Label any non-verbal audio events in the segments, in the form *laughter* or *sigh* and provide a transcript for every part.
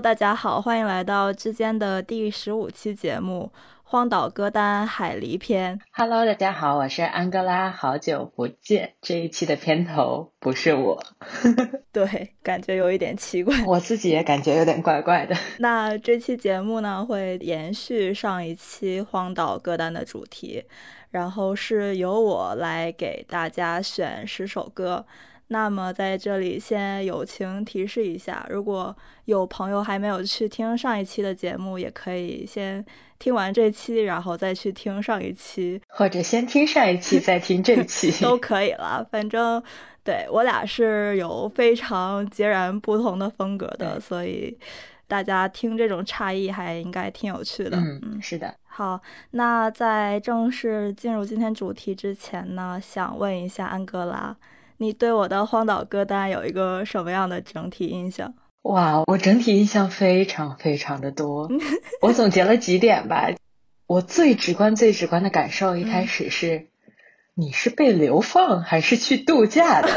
Hello，大家好，欢迎来到之间的第十五期节目《荒岛歌单海狸篇》。Hello，大家好，我是安哥拉，好久不见。这一期的片头不是我，*laughs* 对，感觉有一点奇怪，我自己也感觉有点怪怪的。*laughs* 那这期节目呢，会延续上一期荒岛歌单的主题，然后是由我来给大家选十首歌。那么在这里先友情提示一下，如果有朋友还没有去听上一期的节目，也可以先听完这期，然后再去听上一期，或者先听上一期再听这期 *laughs* 都可以了。反正对我俩是有非常截然不同的风格的，所以大家听这种差异还应该挺有趣的。嗯，是的。好，那在正式进入今天主题之前呢，想问一下安哥拉。你对我的荒岛歌单有一个什么样的整体印象？哇，我整体印象非常非常的多。*laughs* 我总结了几点吧。我最直观、最直观的感受，一开始是，你是被流放还是去度假的？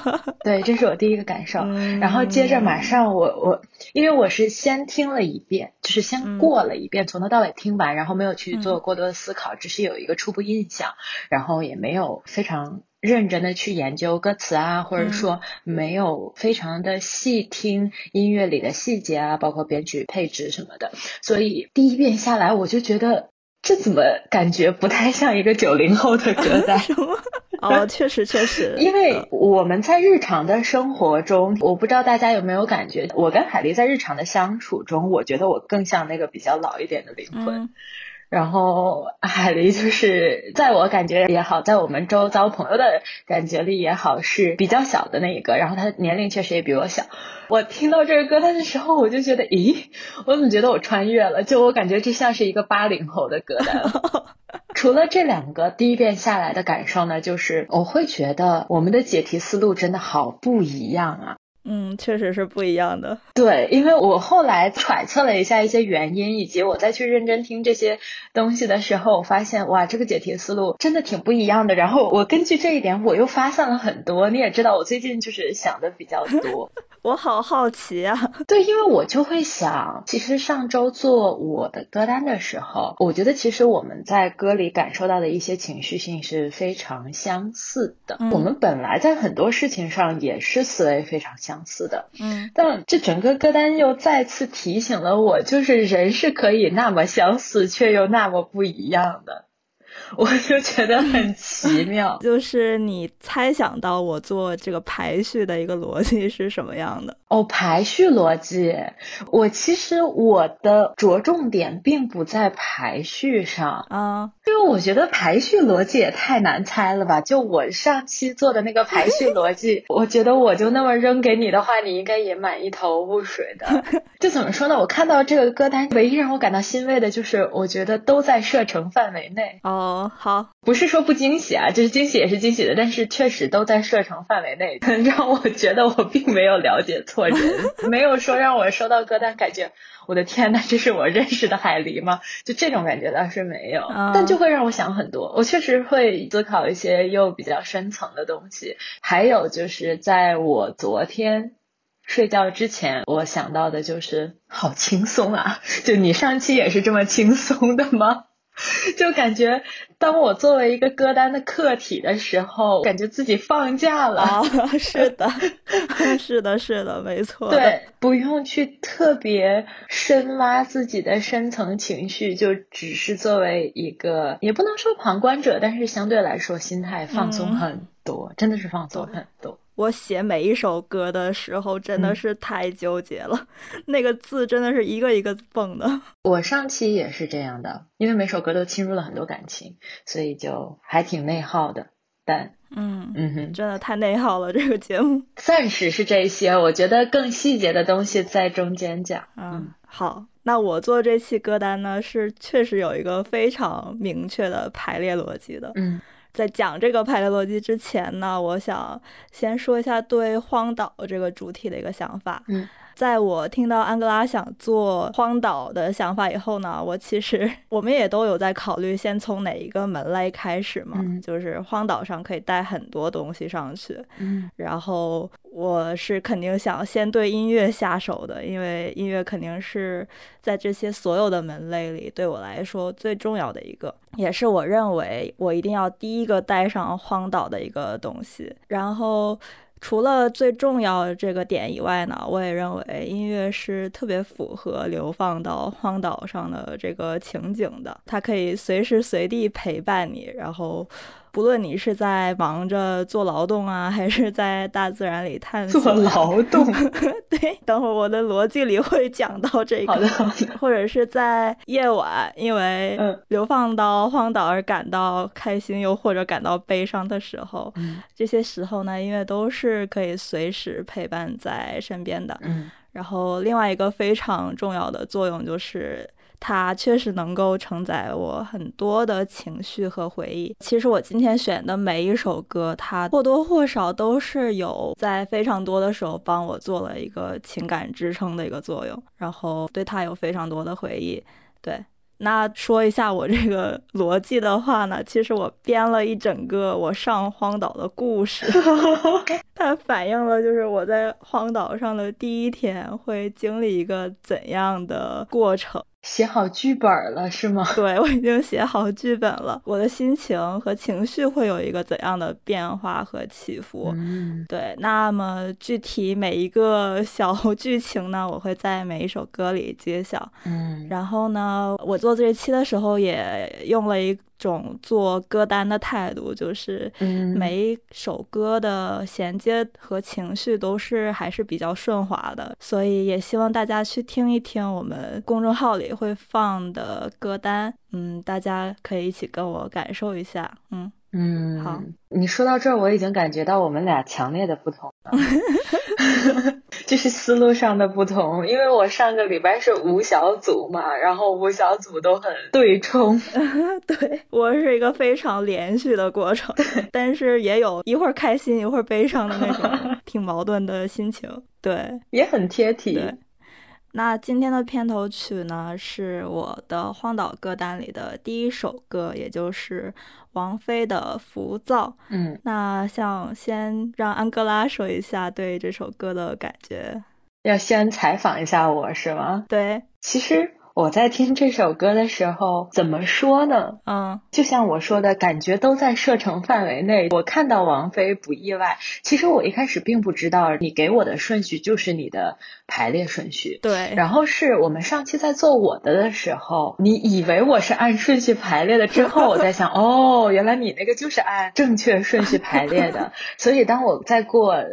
*laughs* 对，这是我第一个感受。然后接着马上，我我因为我是先听了一遍，就是先过了一遍，从头到尾听完，然后没有去做过多的思考，只是有一个初步印象，然后也没有非常。认真的去研究歌词啊，或者说没有非常的细听音乐里的细节啊，包括编曲配置什么的，所以第一遍下来我就觉得这怎么感觉不太像一个九零后的歌 *laughs* 单？哦，确实确实，*laughs* 因为我们在日常的生活中，我不知道大家有没有感觉，我跟海丽在日常的相处中，我觉得我更像那个比较老一点的灵魂。然后海狸就是在我感觉也好，在我们周遭朋友的感觉里也好，是比较小的那一个。然后他年龄确实也比我小。我听到这个歌单的时候，我就觉得，咦，我怎么觉得我穿越了？就我感觉这像是一个八零后的歌单。*laughs* 除了这两个，第一遍下来的感受呢，就是我会觉得我们的解题思路真的好不一样啊。嗯，确实是不一样的。对，因为我后来揣测了一下一些原因，以及我再去认真听这些东西的时候，我发现哇，这个解题思路真的挺不一样的。然后我根据这一点，我又发散了很多。你也知道，我最近就是想的比较多。*laughs* 我好好奇啊！对，因为我就会想，其实上周做我的歌单的时候，我觉得其实我们在歌里感受到的一些情绪性是非常相似的。我们本来在很多事情上也是思维非常相似的。嗯，但这整个歌单又再次提醒了我，就是人是可以那么相似，却又那么不一样的。我就觉得很奇妙，*laughs* 就是你猜想到我做这个排序的一个逻辑是什么样的？哦，排序逻辑，我其实我的着重点并不在排序上啊，因为我觉得排序逻辑也太难猜了吧。就我上期做的那个排序逻辑，*laughs* 我觉得我就那么扔给你的话，你应该也满一头雾水的。*laughs* 就怎么说呢？我看到这个歌单，唯一让我感到欣慰的就是，我觉得都在射程范围内。哦，好，不是说不惊喜啊，就是惊喜也是惊喜的，但是确实都在射程范围内，*laughs* 让我觉得我并没有了解错。人 *laughs* 没有说让我收到歌单，感觉我的天呐，这是我认识的海狸吗？就这种感觉倒是没有，但就会让我想很多。我确实会思考一些又比较深层的东西。还有就是在我昨天睡觉之前，我想到的就是好轻松啊！就你上期也是这么轻松的吗？*laughs* 就感觉，当我作为一个歌单的客体的时候，感觉自己放假了。是的，*laughs* 是的，是的，没错。*laughs* 对，不用去特别深挖自己的深层情绪，就只是作为一个，也不能说旁观者，但是相对来说心态放松很多，真的是放松很多。我写每一首歌的时候真的是太纠结了，*laughs* 那个字真的是一个一个蹦的。我上期也是这样的，因为每首歌都侵入了很多感情，所以就还挺内耗的。但嗯嗯哼，真的太内耗了这个节目。*laughs* 暂时是这些，我觉得更细节的东西在中间讲。嗯，好，那我做这期歌单呢，是确实有一个非常明确的排列逻辑的。嗯。在讲这个排列逻辑之前呢，我想先说一下对荒岛这个主题的一个想法。嗯。在我听到安哥拉想做荒岛的想法以后呢，我其实 *laughs* 我们也都有在考虑，先从哪一个门类开始嘛？就是荒岛上可以带很多东西上去。嗯，然后我是肯定想先对音乐下手的，因为音乐肯定是在这些所有的门类里对我来说最重要的一个，也是我认为我一定要第一个带上荒岛的一个东西。然后。除了最重要的这个点以外呢，我也认为音乐是特别符合流放到荒岛上的这个情景的，它可以随时随地陪伴你，然后。不论你是在忙着做劳动啊，还是在大自然里探索做劳动，*laughs* 对，等会儿我的逻辑里会讲到这个。好的，好的。或者是在夜晚，因为流放到荒岛而感到开心，又或者感到悲伤的时候，这些时候呢，音乐都是可以随时陪伴在身边的。嗯。然后另外一个非常重要的作用就是。它确实能够承载我很多的情绪和回忆。其实我今天选的每一首歌，它或多或少都是有在非常多的时候帮我做了一个情感支撑的一个作用，然后对它有非常多的回忆。对，那说一下我这个 *laughs* 逻辑的话呢，其实我编了一整个我上荒岛的故事，*laughs* 它反映了就是我在荒岛上的第一天会经历一个怎样的过程。写好剧本了是吗？*laughs* 对，我已经写好剧本了。我的心情和情绪会有一个怎样的变化和起伏？嗯，对。那么具体每一个小剧情呢，我会在每一首歌里揭晓。嗯，然后呢，我做这期的时候也用了一种做歌单的态度，就是每一首歌的衔接和情绪都是还是比较顺滑的，所以也希望大家去听一听我们公众号里会放的歌单，嗯，大家可以一起跟我感受一下，嗯。嗯，好。你说到这儿，我已经感觉到我们俩强烈的不同了，*laughs* 就是思路上的不同。因为我上个礼拜是五小组嘛，然后五小组都很 *laughs* 对冲。*laughs* 对我是一个非常连续的过程，*laughs* 但是也有一会儿开心一会儿悲伤的那种，挺矛盾的心情。对，也很贴题。对。那今天的片头曲呢，是我的荒岛歌单里的第一首歌，也就是王菲的《浮躁》。嗯，那想先让安哥拉说一下对这首歌的感觉。要先采访一下我是吗？对，其实。我在听这首歌的时候，怎么说呢？嗯，就像我说的，感觉都在射程范围内。我看到王菲不意外。其实我一开始并不知道，你给我的顺序就是你的排列顺序。对。然后是我们上期在做我的的时候，你以为我是按顺序排列的，之后我在想，*laughs* 哦，原来你那个就是按正确顺序排列的。所以当我在过。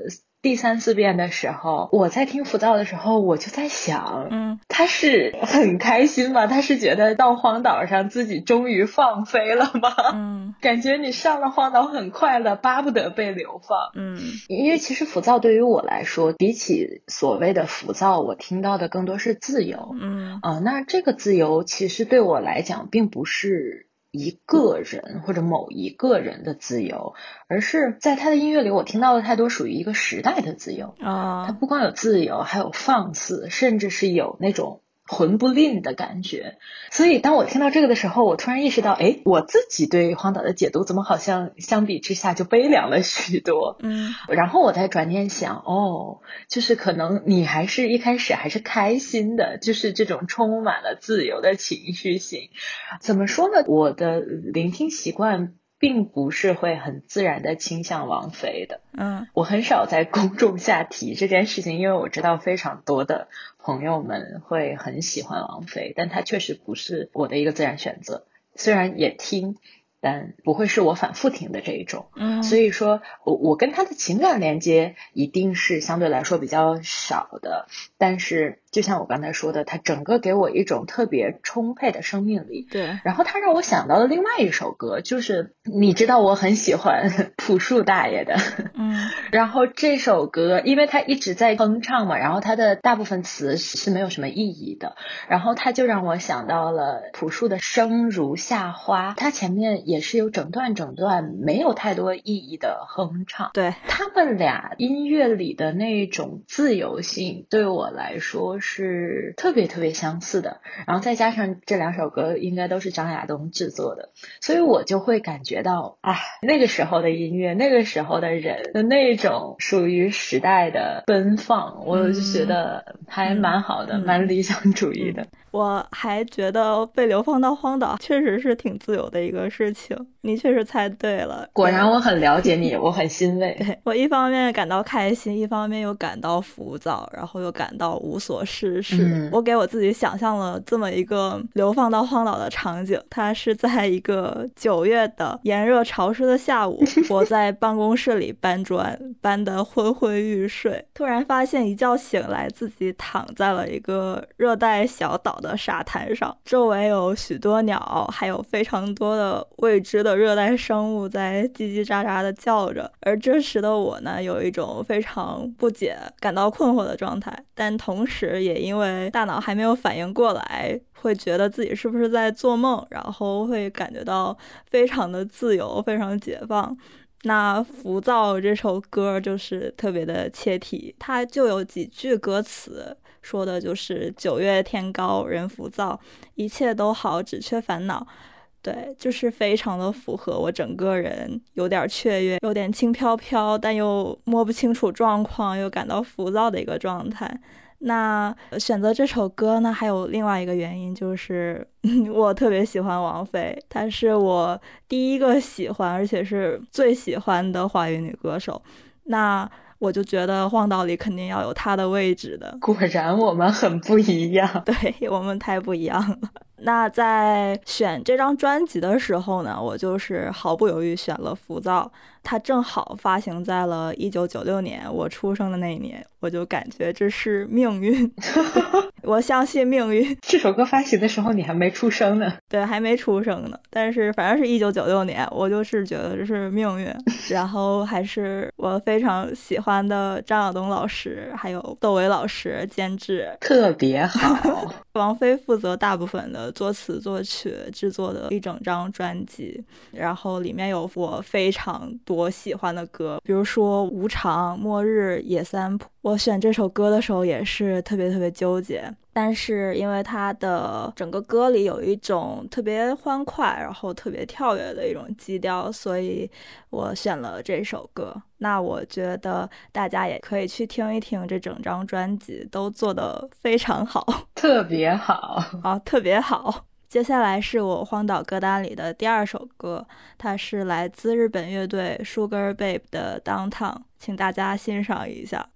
第三次遍的时候，我在听浮躁的时候，我就在想，嗯，他是很开心吗？他是觉得到荒岛上自己终于放飞了吗？嗯，*laughs* 感觉你上了荒岛很快乐，巴不得被流放。嗯，因为其实浮躁对于我来说，比起所谓的浮躁，我听到的更多是自由。嗯，啊，那这个自由其实对我来讲，并不是。一个人或者某一个人的自由，而是在他的音乐里，我听到了太多属于一个时代的自由啊。他不光有自由，还有放肆，甚至是有那种。魂不吝的感觉，所以当我听到这个的时候，我突然意识到，哎，我自己对荒岛的解读怎么好像相比之下就悲凉了许多。嗯，*laughs* 然后我才转念想，哦，就是可能你还是一开始还是开心的，就是这种充满了自由的情绪性。怎么说呢？我的聆听习惯。并不是会很自然的倾向王菲的，嗯，我很少在公众下提这件事情，因为我知道非常多的朋友们会很喜欢王菲，但她确实不是我的一个自然选择，虽然也听。但不会是我反复听的这一种，嗯，所以说我我跟她的情感连接一定是相对来说比较少的。但是就像我刚才说的，它整个给我一种特别充沛的生命力。对，然后它让我想到了另外一首歌，就是你知道我很喜欢朴树大爷的，嗯，*laughs* 然后这首歌因为他一直在哼唱嘛，然后他的大部分词是没有什么意义的，然后他就让我想到了朴树的生如夏花，他前面。也是有整段整段没有太多意义的哼唱，对。他们俩音乐里的那种自由性，对我来说是特别特别相似的。然后再加上这两首歌应该都是张亚东制作的，所以我就会感觉到啊，那个时候的音乐，那个时候的人的那种属于时代的奔放，我就觉得还蛮好的，蛮理想主义的。我还觉得被流放到荒岛确实是挺自由的一个事情，你确实猜对了。果然我很了解你，我很欣慰。对我一方面感到开心，一方面又感到浮躁，然后又感到无所事事。我给我自己想象了这么一个流放到荒岛的场景，它是在一个九月的炎热潮湿的下午，*laughs* 我在办公室里搬砖，搬得昏昏欲睡，突然发现一觉醒来，自己躺在了一个热带小岛的。的沙滩上，周围有许多鸟，还有非常多的未知的热带生物在叽叽喳喳的叫着。而这时的我呢，有一种非常不解、感到困惑的状态，但同时也因为大脑还没有反应过来，会觉得自己是不是在做梦，然后会感觉到非常的自由、非常解放。那浮躁这首歌就是特别的切题，它就有几句歌词。说的就是九月天高人浮躁，一切都好，只缺烦恼。对，就是非常的符合我整个人，有点雀跃，有点轻飘飘，但又摸不清楚状况，又感到浮躁的一个状态。那选择这首歌呢，还有另外一个原因，就是 *laughs* 我特别喜欢王菲，她是我第一个喜欢，而且是最喜欢的华语女歌手。那。我就觉得荒岛里肯定要有他的位置的。果然我们很不一样，*laughs* 对我们太不一样了。那在选这张专辑的时候呢，我就是毫不犹豫选了《浮躁》。它正好发行在了一九九六年，我出生的那一年，我就感觉这是命运。*laughs* *laughs* 我相信命运。这首歌发行的时候你还没出生呢，对，还没出生呢。但是反正是一九九六年，我就是觉得这是命运。*laughs* 然后还是我非常喜欢的张晓东老师，还有窦唯老师监制，特别好。王菲负责大部分的作词作曲制作的一整张专辑，然后里面有我非常多。喜欢的歌，比如说《无常》《末日》《野三浦》，我选这首歌的时候也是特别特别纠结。但是因为它的整个歌里有一种特别欢快，然后特别跳跃的一种基调，所以我选了这首歌。那我觉得大家也可以去听一听这整张专辑，都做得非常好，*laughs* 特别好啊，特别好。接下来是我荒岛歌单里的第二首歌，它是来自日本乐队 Sugar Babe 的 Downtown，请大家欣赏一下。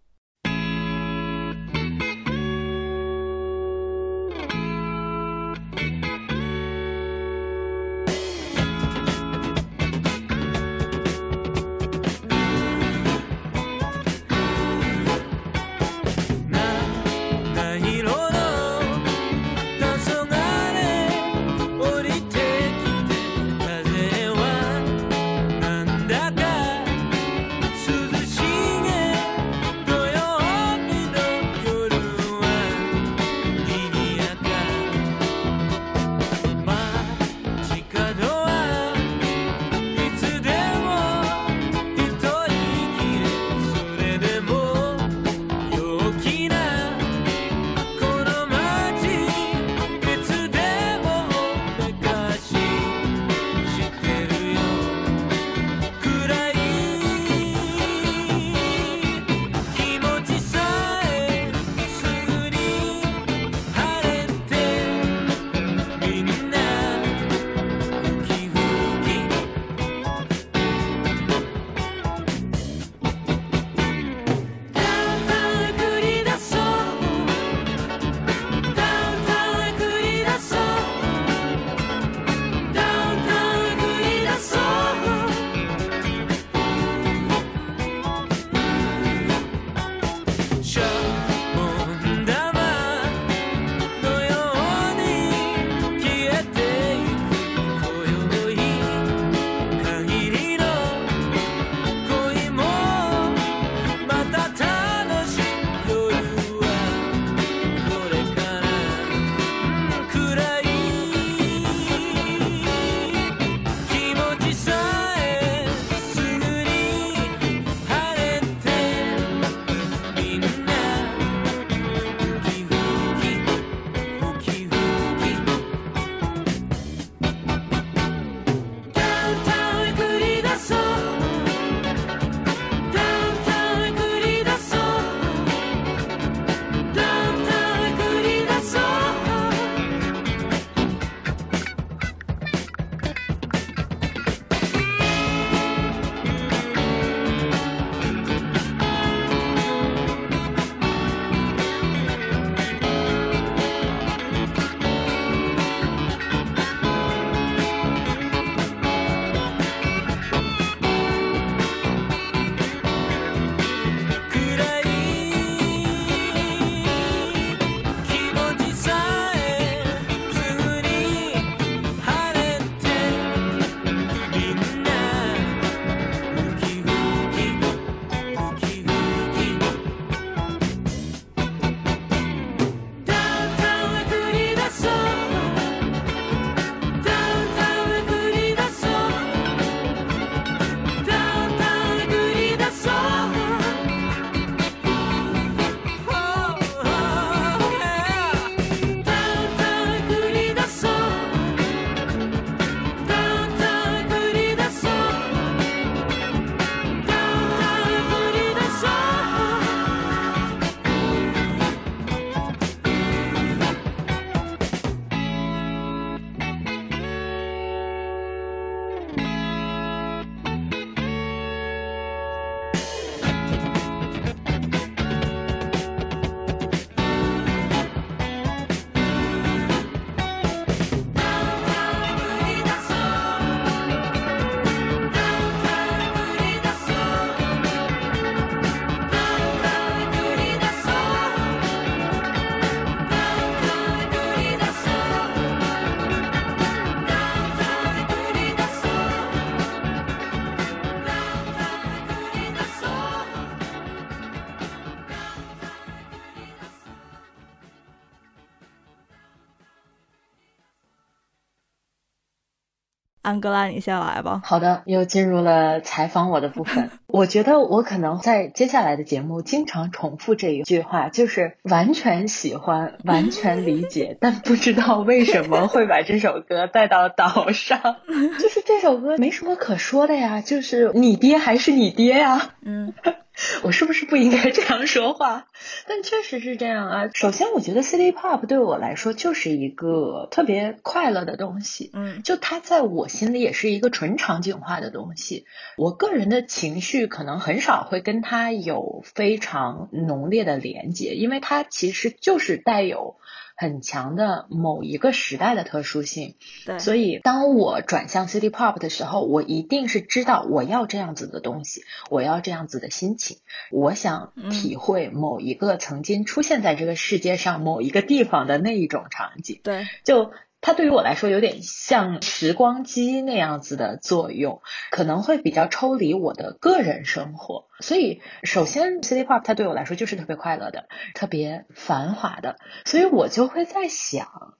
安哥拉，你先来吧。好的，又进入了采访我的部分。*laughs* 我觉得我可能在接下来的节目经常重复这一句话，就是完全喜欢，完全理解，但不知道为什么会把这首歌带到岛上。*laughs* 就是这首歌没什么可说的呀，就是你爹还是你爹呀。*laughs* 嗯。*laughs* 我是不是不应该这样说话？*laughs* 但确实是这样啊。首先，我觉得 City Pop 对我来说就是一个特别快乐的东西。嗯，就它在我心里也是一个纯场景化的东西。我个人的情绪可能很少会跟它有非常浓烈的连接，因为它其实就是带有。很强的某一个时代的特殊性，对，所以当我转向 City Pop 的时候，我一定是知道我要这样子的东西，我要这样子的心情，我想体会某一个曾经出现在这个世界上某一个地方的那一种场景，对，就。它对于我来说有点像时光机那样子的作用，可能会比较抽离我的个人生活。所以，首先，City Pop 它对我来说就是特别快乐的，特别繁华的。所以我就会在想，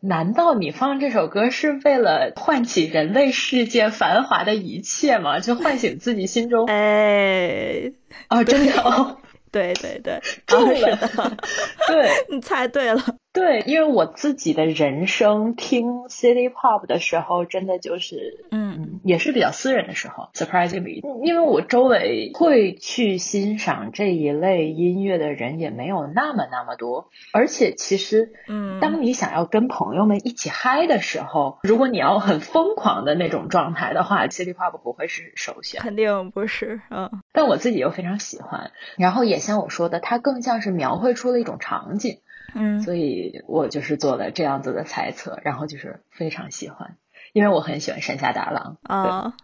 难道你放这首歌是为了唤起人类世界繁华的一切吗？就唤醒自己心中？哎，哦，真的哦，对 *laughs* 对对，中 *laughs* 了，*laughs* 对你猜对了。对，因为我自己的人生听 City Pop 的时候，真的就是，嗯，也是比较私人的时候，surprisingly，因为我周围会去欣赏这一类音乐的人也没有那么那么多，而且其实，嗯，当你想要跟朋友们一起嗨的时候，如果你要很疯狂的那种状态的话，City Pop 不会是首选，肯定不是，嗯，但我自己又非常喜欢，然后也像我说的，它更像是描绘出了一种场景。嗯，所以我就是做了这样子的猜测，然后就是非常喜欢，因为我很喜欢山下达郎啊。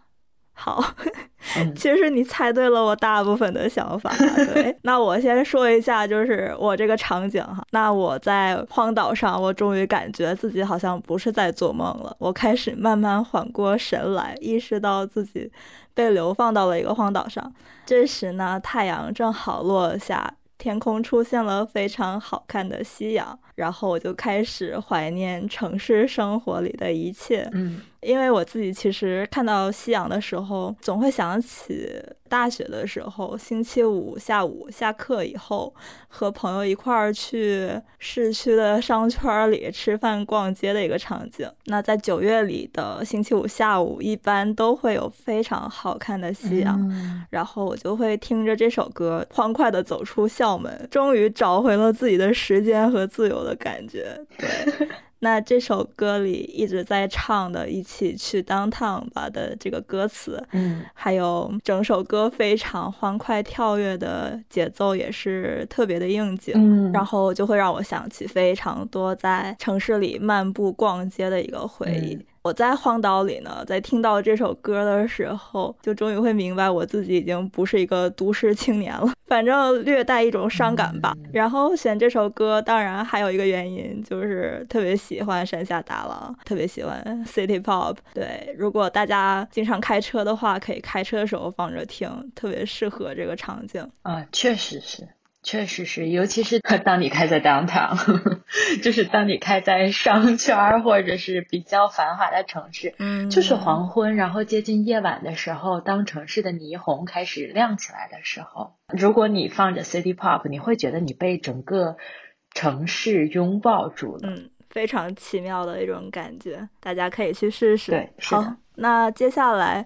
好，*laughs* 其实你猜对了我大部分的想法。对，*laughs* 那我先说一下，就是我这个场景哈。那我在荒岛上，我终于感觉自己好像不是在做梦了。我开始慢慢缓过神来，意识到自己被流放到了一个荒岛上。这时呢，太阳正好落下。天空出现了非常好看的夕阳，然后我就开始怀念城市生活里的一切。嗯。因为我自己其实看到夕阳的时候，总会想起大学的时候，星期五下午下课以后，和朋友一块儿去市区的商圈里吃饭、逛街的一个场景。那在九月里的星期五下午，一般都会有非常好看的夕阳，然后我就会听着这首歌，欢快地走出校门，终于找回了自己的时间和自由的感觉。对。*laughs* 那这首歌里一直在唱的“一起去 downtown 吧”的这个歌词，嗯，还有整首歌非常欢快跳跃的节奏，也是特别的应景，嗯，然后就会让我想起非常多在城市里漫步逛街的一个回忆。我在荒岛里呢，在听到这首歌的时候，就终于会明白我自己已经不是一个都市青年了，反正略带一种伤感吧。然后选这首歌，当然还有一个原因，就是特别喜欢山下达郎，特别喜欢 City Pop。对，如果大家经常开车的话，可以开车的时候放着听，特别适合这个场景。啊，确实是。确实是，尤其是 *laughs* 当你开在 downtown，*laughs* 就是当你开在商圈或者是比较繁华的城市，嗯，就是黄昏，然后接近夜晚的时候，当城市的霓虹开始亮起来的时候，如果你放着 city pop，你会觉得你被整个城市拥抱住了，嗯，非常奇妙的一种感觉，大家可以去试试。对，好，那接下来。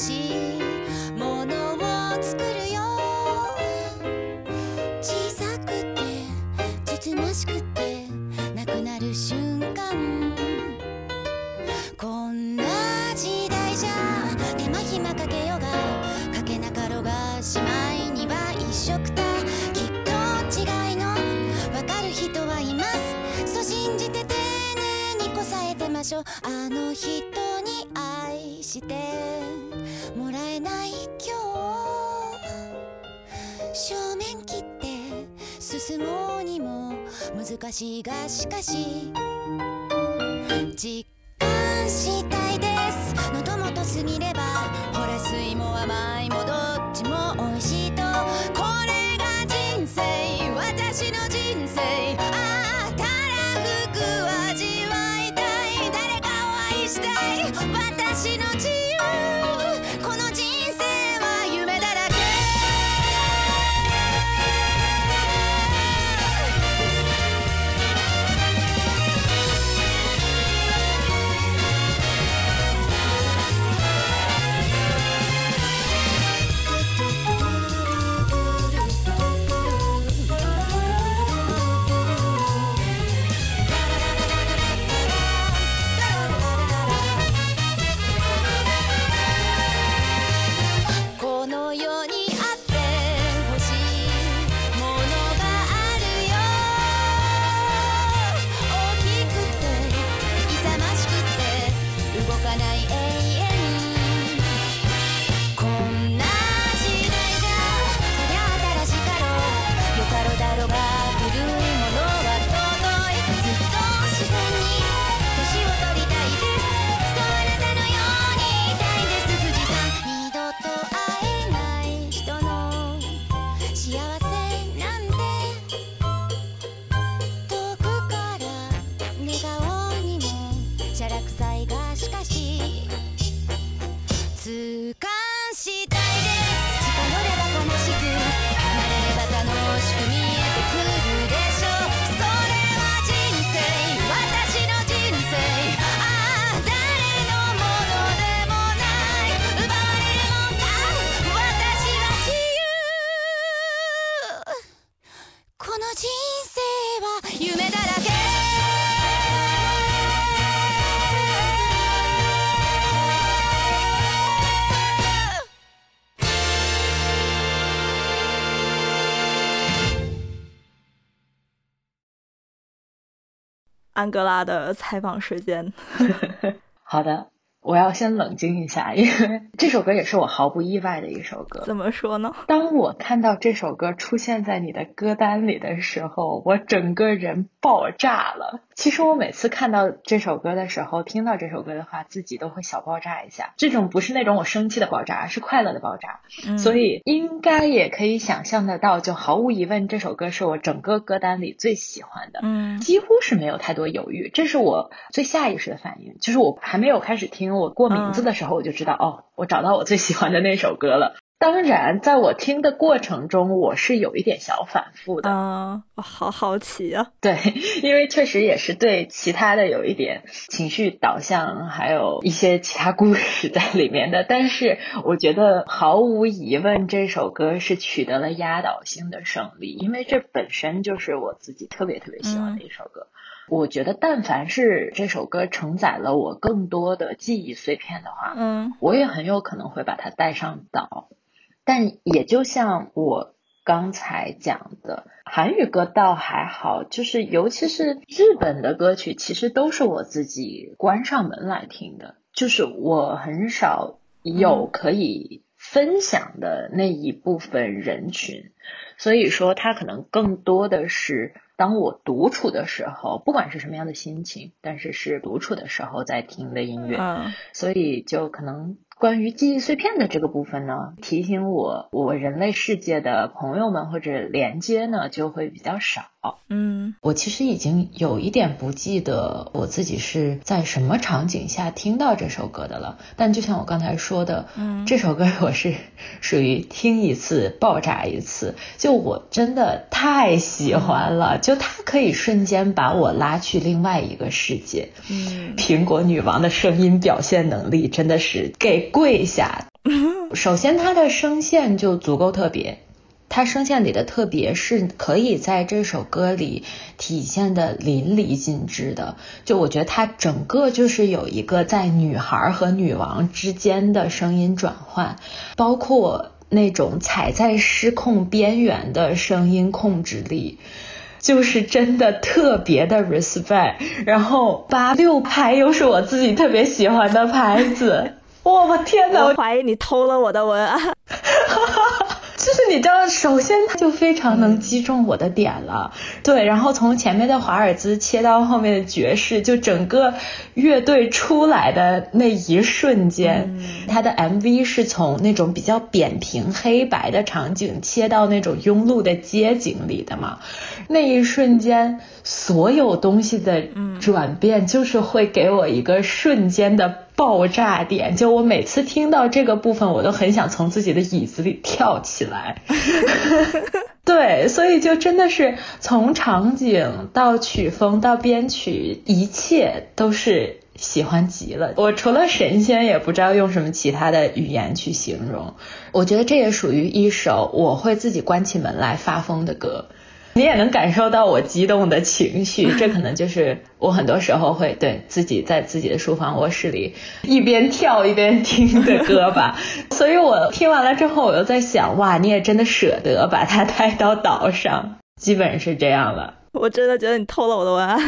しいものを作るよ。小さくてつつましくてなくなる瞬間。こんな時代じゃ手間暇かけようがかけなかろうがしまいには一緒くた。きっと違いのわかる人はいます。そう信じて丁寧にこさえてましょう。あの人に愛して。もらえない今日正面切って進もうにも難しいがしかし実感したいです。喉元過ぎればほら水も甘いもどっちも美味しいと。これが人生私の人生。安哥拉的采访时间，*laughs* 好的，我要先冷静一下，因为 *laughs* 这首歌也是我毫不意外的一首歌。怎么说呢？当我看到这首歌出现在你的歌单里的时候，我整个人爆炸了。其实我每次看到这首歌的时候，听到这首歌的话，自己都会小爆炸一下。这种不是那种我生气的爆炸，是快乐的爆炸。嗯、所以应该也可以想象得到，就毫无疑问，这首歌是我整个歌单里最喜欢的。嗯几乎是没有太多犹豫，这是我最下意识的反应。就是我还没有开始听，我过名字的时候，我就知道、哦，我找到我最喜欢的那首歌了。当然，在我听的过程中，我是有一点小反复的。嗯，我好好奇啊。对，*laughs* 因为确实也是对其他的有一点情绪导向，还有一些其他故事在里面的。*laughs* 但是我觉得毫无疑问，这首歌是取得了压倒性的胜利，因为这本身就是我自己特别特别喜欢的一首歌。我觉得，但凡是这首歌承载了我更多的记忆碎片的话，嗯我也很有可能会把它带上岛。但也就像我刚才讲的，韩语歌倒还好，就是尤其是日本的歌曲，其实都是我自己关上门来听的，就是我很少有可以分享的那一部分人群，所以说它可能更多的是当我独处的时候，不管是什么样的心情，但是是独处的时候在听的音乐，嗯。所以就可能关于记忆碎片的这个部分呢，提醒我我人类世界的朋友们或者连接呢就会比较少。嗯我其实已经有一点不记得我自己是在什么场景下听到这首歌的了，但就像我刚才说的，嗯这首歌我是属于听一次爆炸一次，就我真的太喜欢了，就它可以瞬间把我拉去另外一个世界。嗯苹果女王的声音表现能力真的是给跪下。*laughs* 首先，她的声线就足够特别，她声线里的特别是可以在这首歌里体现的淋漓尽致的。就我觉得她整个就是有一个在女孩和女王之间的声音转换，包括那种踩在失控边缘的声音控制力。就是真的特别的 respect，然后八六拍又是我自己特别喜欢的牌子，我天哪！我怀疑你偷了我的文案。*laughs* 就是你知道，首先它就非常能击中我的点了，对，然后从前面的华尔兹切到后面的爵士，就整个乐队出来的那一瞬间，它的 MV 是从那种比较扁平黑白的场景切到那种庸碌的街景里的嘛，那一瞬间，所有东西的转变就是会给我一个瞬间的。爆炸点，就我每次听到这个部分，我都很想从自己的椅子里跳起来。对，所以就真的是从场景到曲风到编曲，一切都是喜欢极了。我除了神仙，也不知道用什么其他的语言去形容。我觉得这也属于一首我会自己关起门来发疯的歌。你也能感受到我激动的情绪，*laughs* 这可能就是我很多时候会对自己在自己的书房卧室里一边跳一边听的歌吧。*laughs* 所以我听完了之后，我又在想，哇，你也真的舍得把它带到岛上，基本是这样了。我真的觉得你偷了我的文案。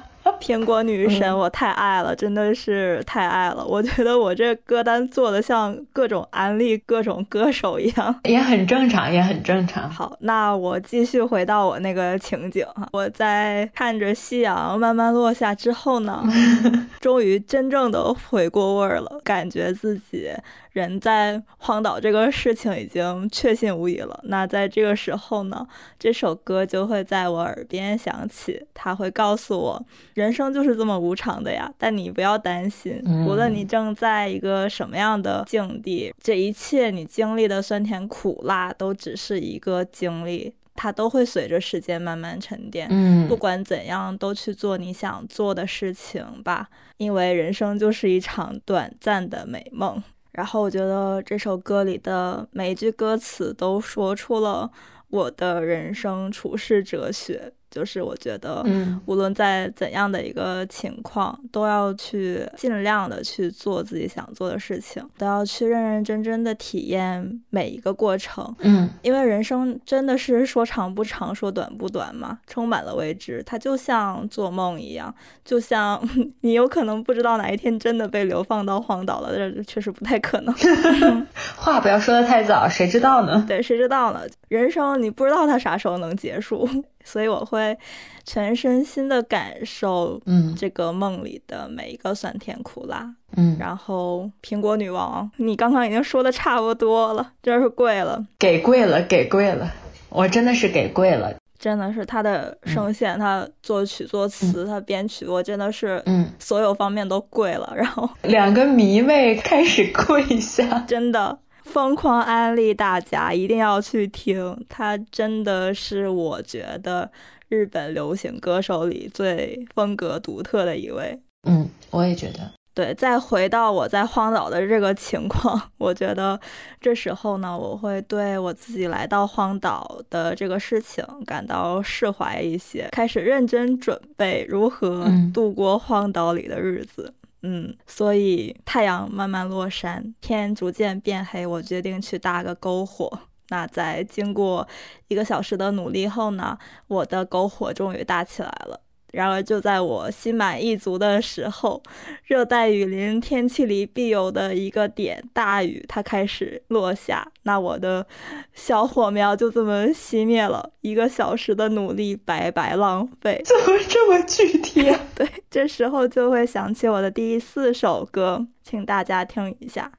*laughs* 苹果女神，我太爱了，真的是太爱了。我觉得我这歌单做的像各种安利各种歌手一样，*laughs* 也很正常，也很正常。好，那我继续回到我那个情景哈，我在看着夕阳慢慢落下之后呢，*laughs* 终于真正的回过味儿了，感觉自己。人在荒岛这个事情已经确信无疑了。那在这个时候呢，这首歌就会在我耳边响起，它会告诉我，人生就是这么无常的呀。但你不要担心，无论你正在一个什么样的境地，这一切你经历的酸甜苦辣都只是一个经历，它都会随着时间慢慢沉淀。嗯，不管怎样，都去做你想做的事情吧，因为人生就是一场短暂的美梦。然后我觉得这首歌里的每一句歌词都说出了我的人生处世哲学。就是我觉得，无论在怎样的一个情况，都要去尽量的去做自己想做的事情，都要去认认真真的体验每一个过程。嗯，因为人生真的是说长不长，说短不短嘛，充满了未知。它就像做梦一样，就像 *laughs* 你有可能不知道哪一天真的被流放到荒岛了，这确实不太可能。*laughs* 话不要说的太早，谁知道呢？对，谁知道呢？人生你不知道它啥时候能结束。所以我会全身心的感受，嗯，这个梦里的每一个酸甜苦辣，嗯。然后苹果女王，你刚刚已经说的差不多了，真是贵了，给跪了，给跪了，我真的是给跪了，真的是他的声线，他作曲作词，他编曲，我真的是，嗯，所有方面都跪了。然后两个迷妹开始跪下，真的。疯狂安利大家一定要去听，他真的是我觉得日本流行歌手里最风格独特的一位。嗯，我也觉得。对，再回到我在荒岛的这个情况，我觉得这时候呢，我会对我自己来到荒岛的这个事情感到释怀一些，开始认真准备如何度过荒岛里的日子。嗯，嗯所以太阳慢慢落山，天逐渐变黑，我决定去搭个篝火。那在经过一个小时的努力后呢，我的篝火终于搭起来了。然而，就在我心满意足的时候，热带雨林天气里必有的一个点——大雨，它开始落下。那我的小火苗就这么熄灭了，一个小时的努力白白浪费。怎么这么具体啊？*laughs* 对，这时候就会想起我的第四首歌，请大家听一下。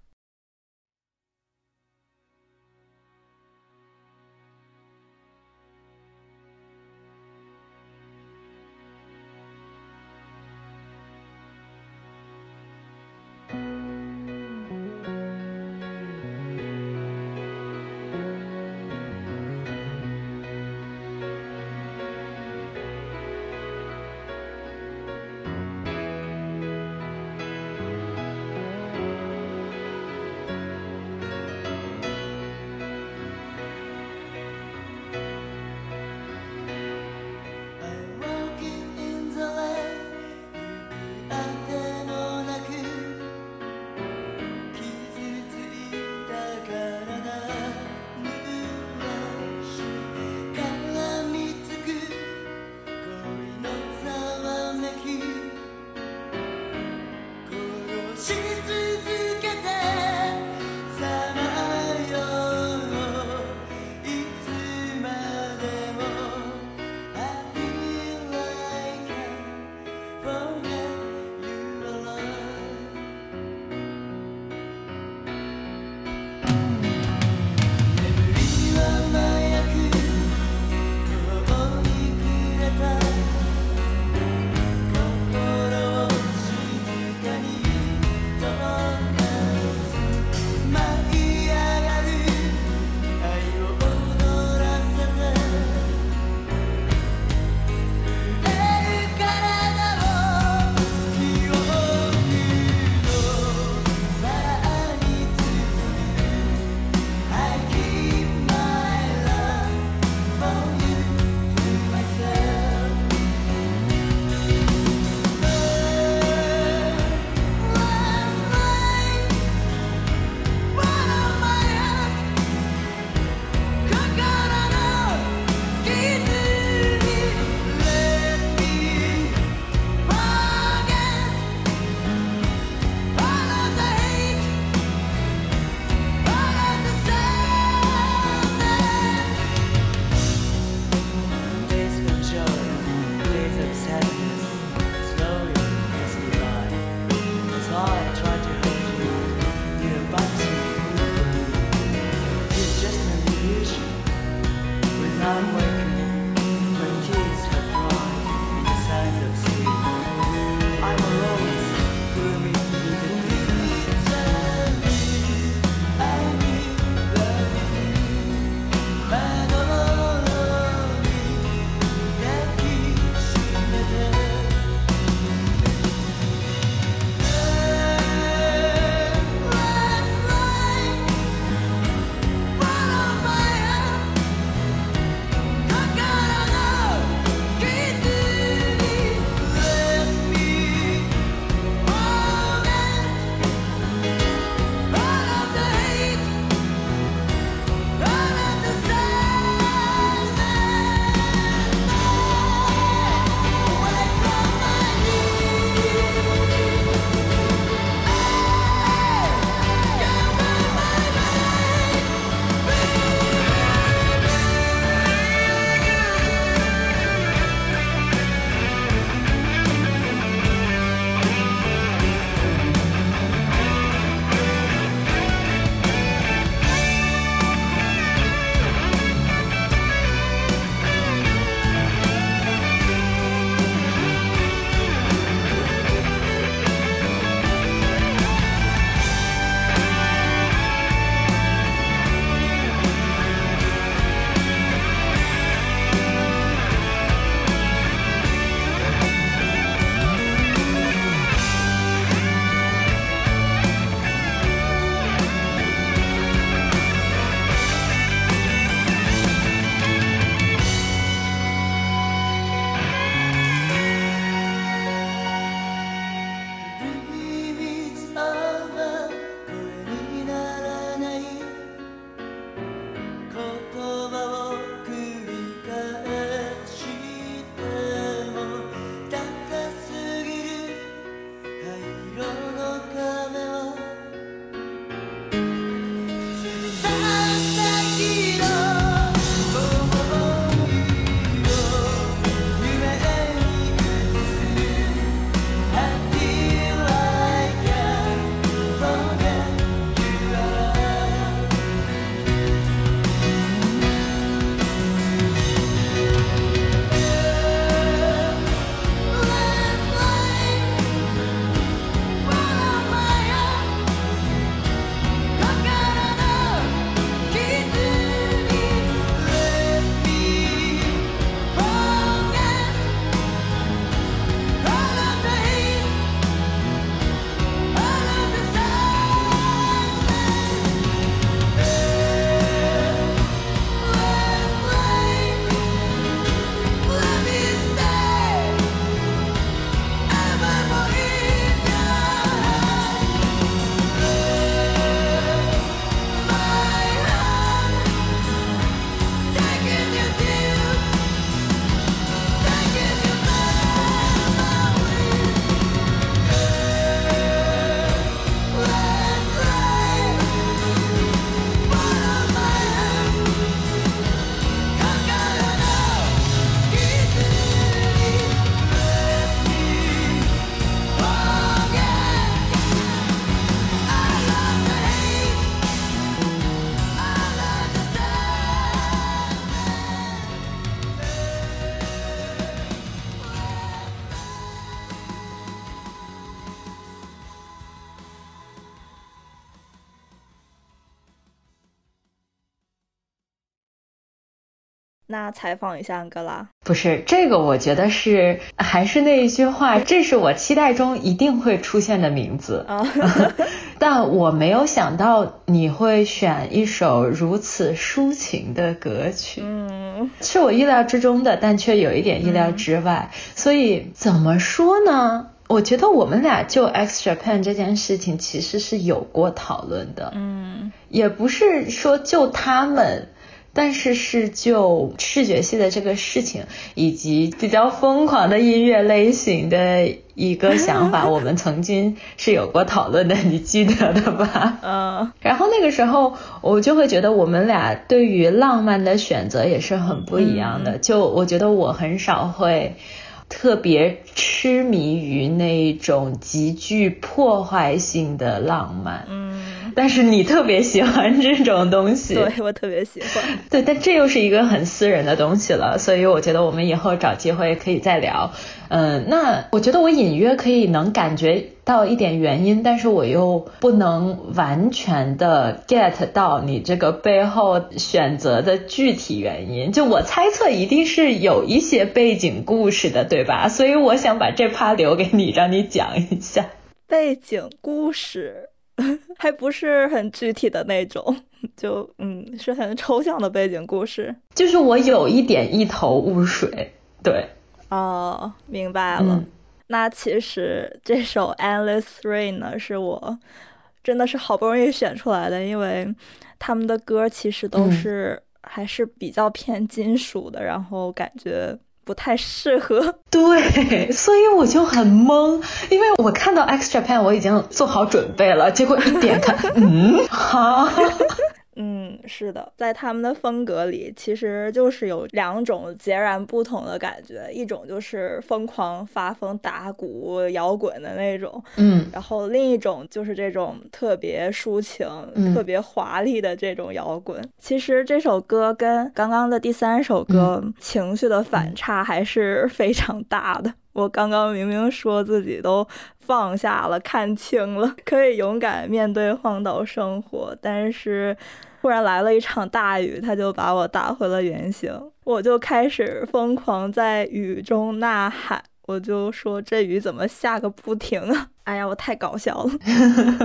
那采访一下安哥拉，不是这个，我觉得是还是那一句话，这是我期待中一定会出现的名字啊。*laughs* 但我没有想到你会选一首如此抒情的歌曲，嗯，是我意料之中的，但却有一点意料之外。所以怎么说呢？我觉得我们俩就 X Japan 这件事情其实是有过讨论的，嗯，也不是说就他们。但是是就视觉系的这个事情，以及比较疯狂的音乐类型的一个想法，*laughs* 我们曾经是有过讨论的，你记得的吧？*laughs* 嗯。然后那个时候，我就会觉得我们俩对于浪漫的选择也是很不一样的。就我觉得我很少会。特别痴迷于那种极具破坏性的浪漫，嗯，但是你特别喜欢这种东西，对我特别喜欢，*laughs* 对，但这又是一个很私人的东西了，所以我觉得我们以后找机会可以再聊。嗯，那我觉得我隐约可以能感觉到一点原因，但是我又不能完全的 get 到你这个背后选择的具体原因。就我猜测一定是有一些背景故事的，对吧？*laughs* 所以我想把这趴留给你，让你讲一下背景故事，*laughs* 还不是很具体的那种，*laughs* 就嗯，是很抽象的背景故事。就是我有一点一头雾水，对。哦，明白了。那其实这首《Endless Rain》呢，是我真的是好不容易选出来的，因为他们的歌其实都是还是比较偏金属的，然后感觉不太适合。*laughs* 对，所以我就很懵，因为我看到《X Japan》，我已经做好准备了，结果一点开，*laughs* 嗯，好。嗯，是的，在他们的风格里，其实就是有两种截然不同的感觉，一种就是疯狂发疯打鼓摇滚的那种，嗯，然后另一种就是这种特别抒情、特别华丽的这种摇滚。其实这首歌跟刚刚的第三首歌情绪的反差还是 *laughs* 非常大的。我刚刚明明说自己都放下了，看清了，可以勇敢面对荒岛生活，但是突然来了一场大雨，他就把我打回了原形，我就开始疯狂在雨中呐喊。我就说这雨怎么下个不停啊！哎呀，我太搞笑了。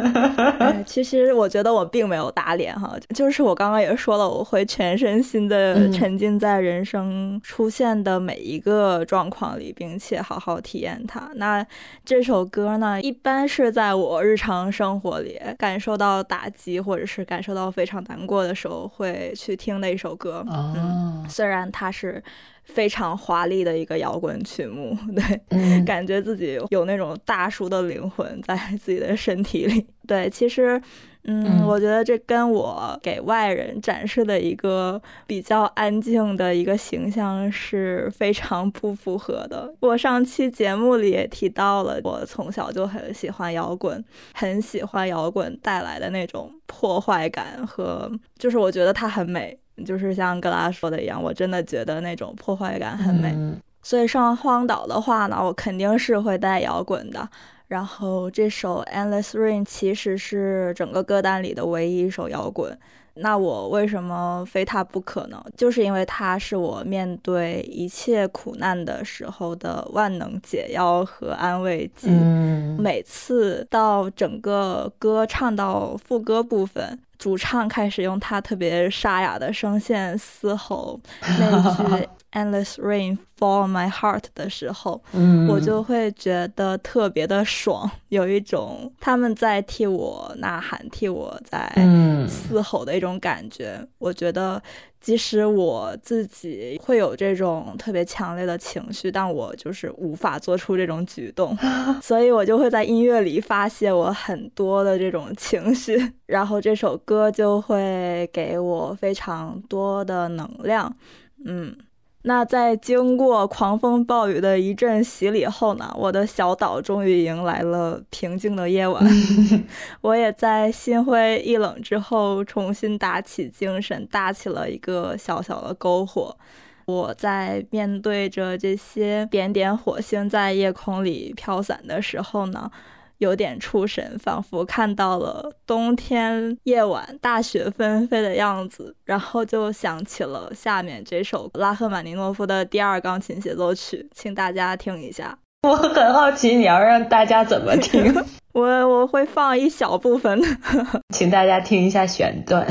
*laughs* 其实我觉得我并没有打脸哈，就是我刚刚也说了，我会全身心的沉浸在人生出现的每一个状况里，并且好好体验它。那这首歌呢，一般是在我日常生活里感受到打击或者是感受到非常难过的时候，会去听的一首歌。哦，虽然它是。非常华丽的一个摇滚曲目，对，感觉自己有那种大叔的灵灵魂在 *laughs* 自己的身体里。对，其实。嗯，我觉得这跟我给外人展示的一个比较安静的一个形象是非常不符合的。我上期节目里也提到了，我从小就很喜欢摇滚，很喜欢摇滚带来的那种破坏感和，就是我觉得它很美，就是像格拉说的一样，我真的觉得那种破坏感很美。所以上荒岛的话呢，我肯定是会带摇滚的。然后这首《Endless Rain》其实是整个歌单里的唯一一首摇滚。那我为什么非它不可呢？就是因为它是我面对一切苦难的时候的万能解药和安慰剂。每次到整个歌唱到副歌部分，主唱开始用他特别沙哑的声线嘶吼 *laughs* 那句。Endless rain fall on my heart 的时候，我就会觉得特别的爽，有一种他们在替我呐喊、替我在嘶吼的一种感觉。我觉得，即使我自己会有这种特别强烈的情绪，但我就是无法做出这种举动，*laughs* 所以我就会在音乐里发泄我很多的这种情绪，*laughs* 然后这首歌就会给我非常多的能量。嗯。那在经过狂风暴雨的一阵洗礼后呢，我的小岛终于迎来了平静的夜晚。*laughs* 我也在心灰意冷之后重新打起精神，搭起了一个小小的篝火。我在面对着这些点点火星在夜空里飘散的时候呢。有点出神，仿佛看到了冬天夜晚大雪纷飞的样子，然后就想起了下面这首拉赫玛尼诺夫的第二钢琴协奏曲，请大家听一下。我很好奇你要让大家怎么听，*laughs* 我我会放一小部分，请大家听一下选段。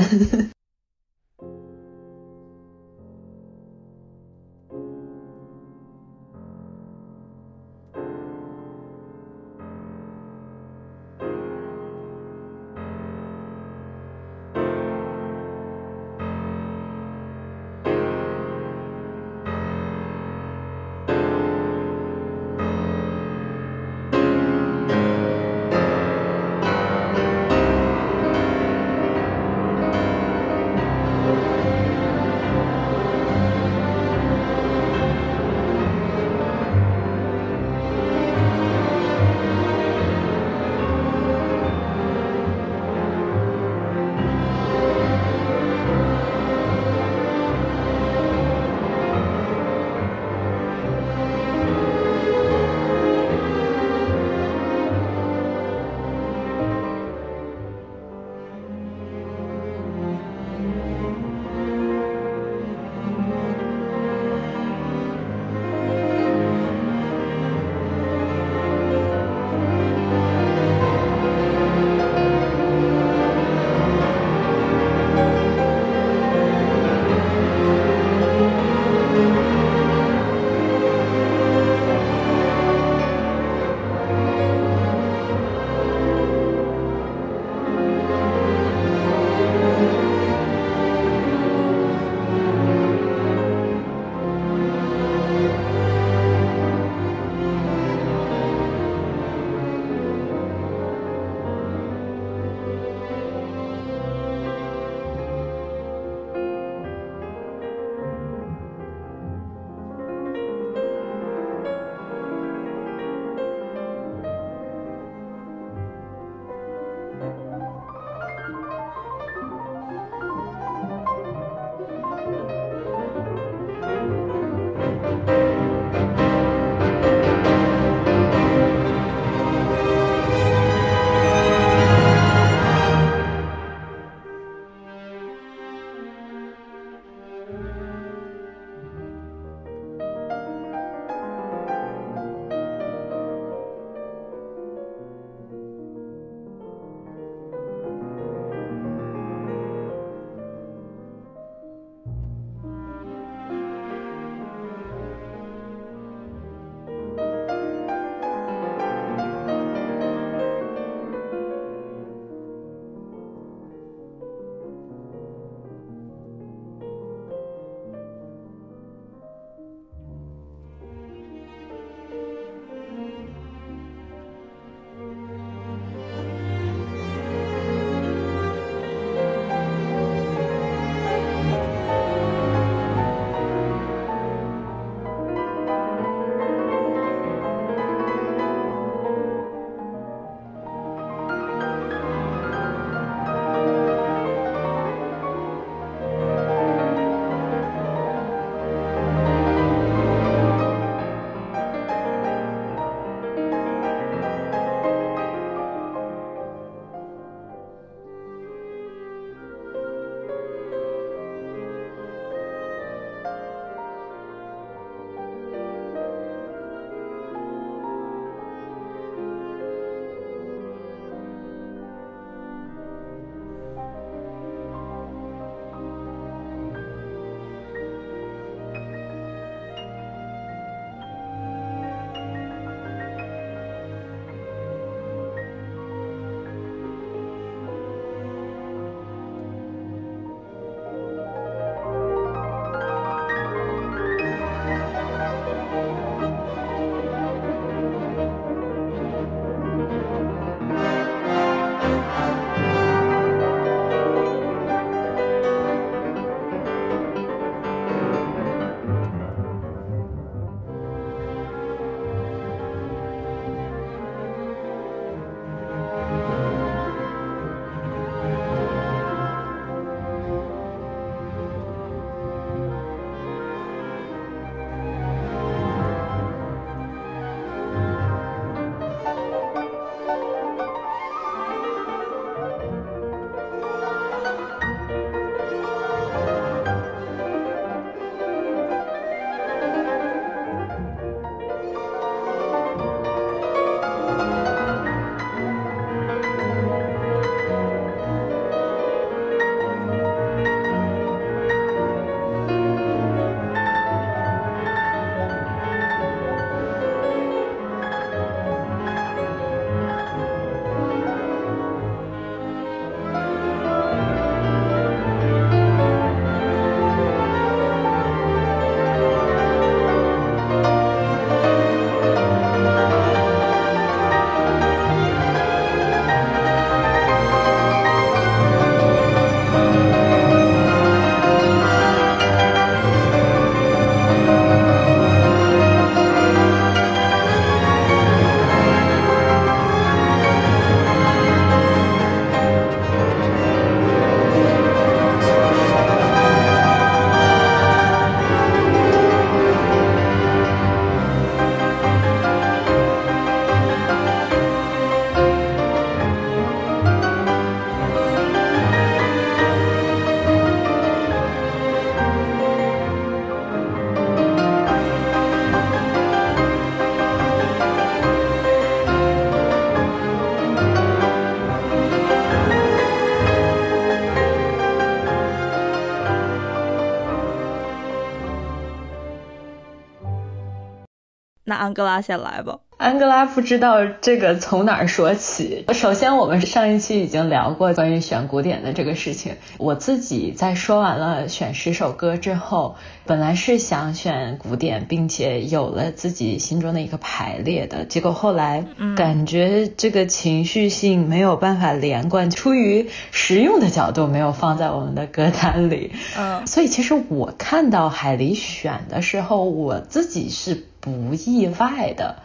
那安哥拉先来吧。安哥拉不知道这个从哪儿说起。首先，我们上一期已经聊过关于选古典的这个事情。我自己在说完了选十首歌之后，本来是想选古典，并且有了自己心中的一个排列的。结果后来感觉这个情绪性没有办法连贯，出于实用的角度没有放在我们的歌单里。嗯，所以其实我看到海狸选的时候，我自己是不意外的。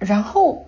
然后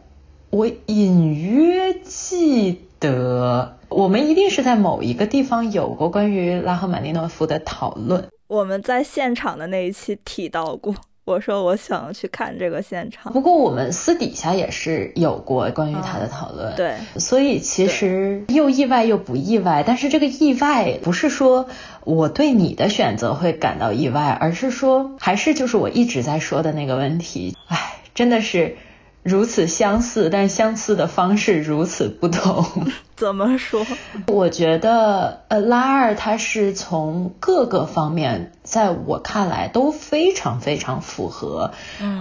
我隐约记得，我们一定是在某一个地方有过关于拉赫玛尼诺夫的讨论。我们在现场的那一期提到过，我说我想去看这个现场。不过我们私底下也是有过关于他的讨论。对，所以其实又意外又不意外。但是这个意外不是说我对你的选择会感到意外，而是说还是就是我一直在说的那个问题。唉，真的是。如此相似，但相似的方式如此不同。*laughs* 怎么说？我觉得，呃，拉二他是从各个方面，在我看来都非常非常符合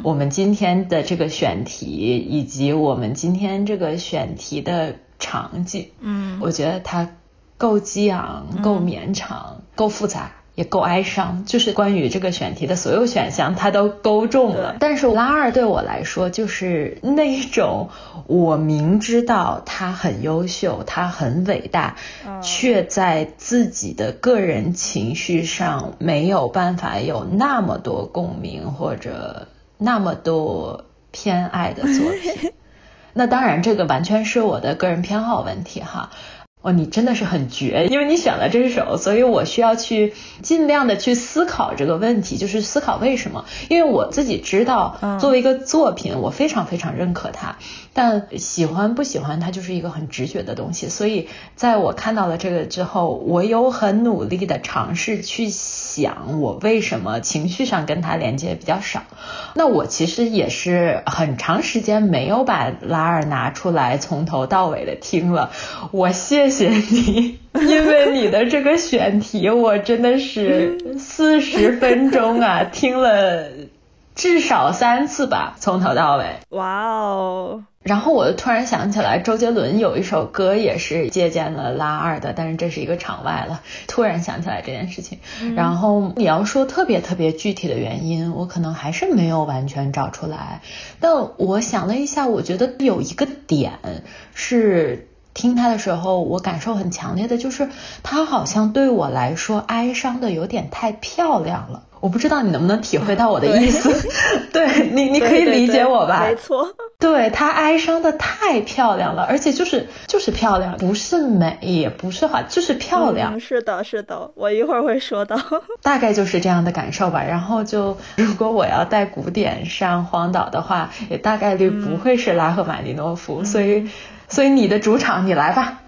我们今天的这个选题，以及我们今天这个选题的场景。嗯，我觉得它够激昂，够绵长，够复杂。也够哀伤，就是关于这个选题的所有选项，他都勾中了。但是拉二对我来说，就是那一种我明知道他很优秀，他很伟大，却在自己的个人情绪上没有办法有那么多共鸣或者那么多偏爱的作品。*laughs* 那当然，这个完全是我的个人偏好问题哈。哦，你真的是很绝，因为你选了这首，所以我需要去尽量的去思考这个问题，就是思考为什么。因为我自己知道，作为一个作品，我非常非常认可它，但喜欢不喜欢它就是一个很直觉的东西。所以在我看到了这个之后，我有很努力的尝试去想，我为什么情绪上跟他连接比较少。那我其实也是很长时间没有把拉尔拿出来从头到尾的听了，我。谢谢你，因为你的这个选题，我真的是四十分钟啊，听了至少三次吧，从头到尾。哇哦！然后我突然想起来，周杰伦有一首歌也是借鉴了拉二的，但是这是一个场外了。突然想起来这件事情。然后你要说特别特别具体的原因，我可能还是没有完全找出来。但我想了一下，我觉得有一个点是。听他的时候，我感受很强烈的就是，他好像对我来说哀伤的有点太漂亮了。我不知道你能不能体会到我的意思，对你，你可以理解我吧？没错，对他哀伤的太漂亮了，而且就是就是漂亮，不是美，也不是好，就是漂亮。是的，是的，我一会儿会说到。*laughs* 大概就是这样的感受吧。然后就，如果我要带古典上荒岛的话，也大概率不会是拉赫玛尼诺夫，所以。所以你的主场，你来吧。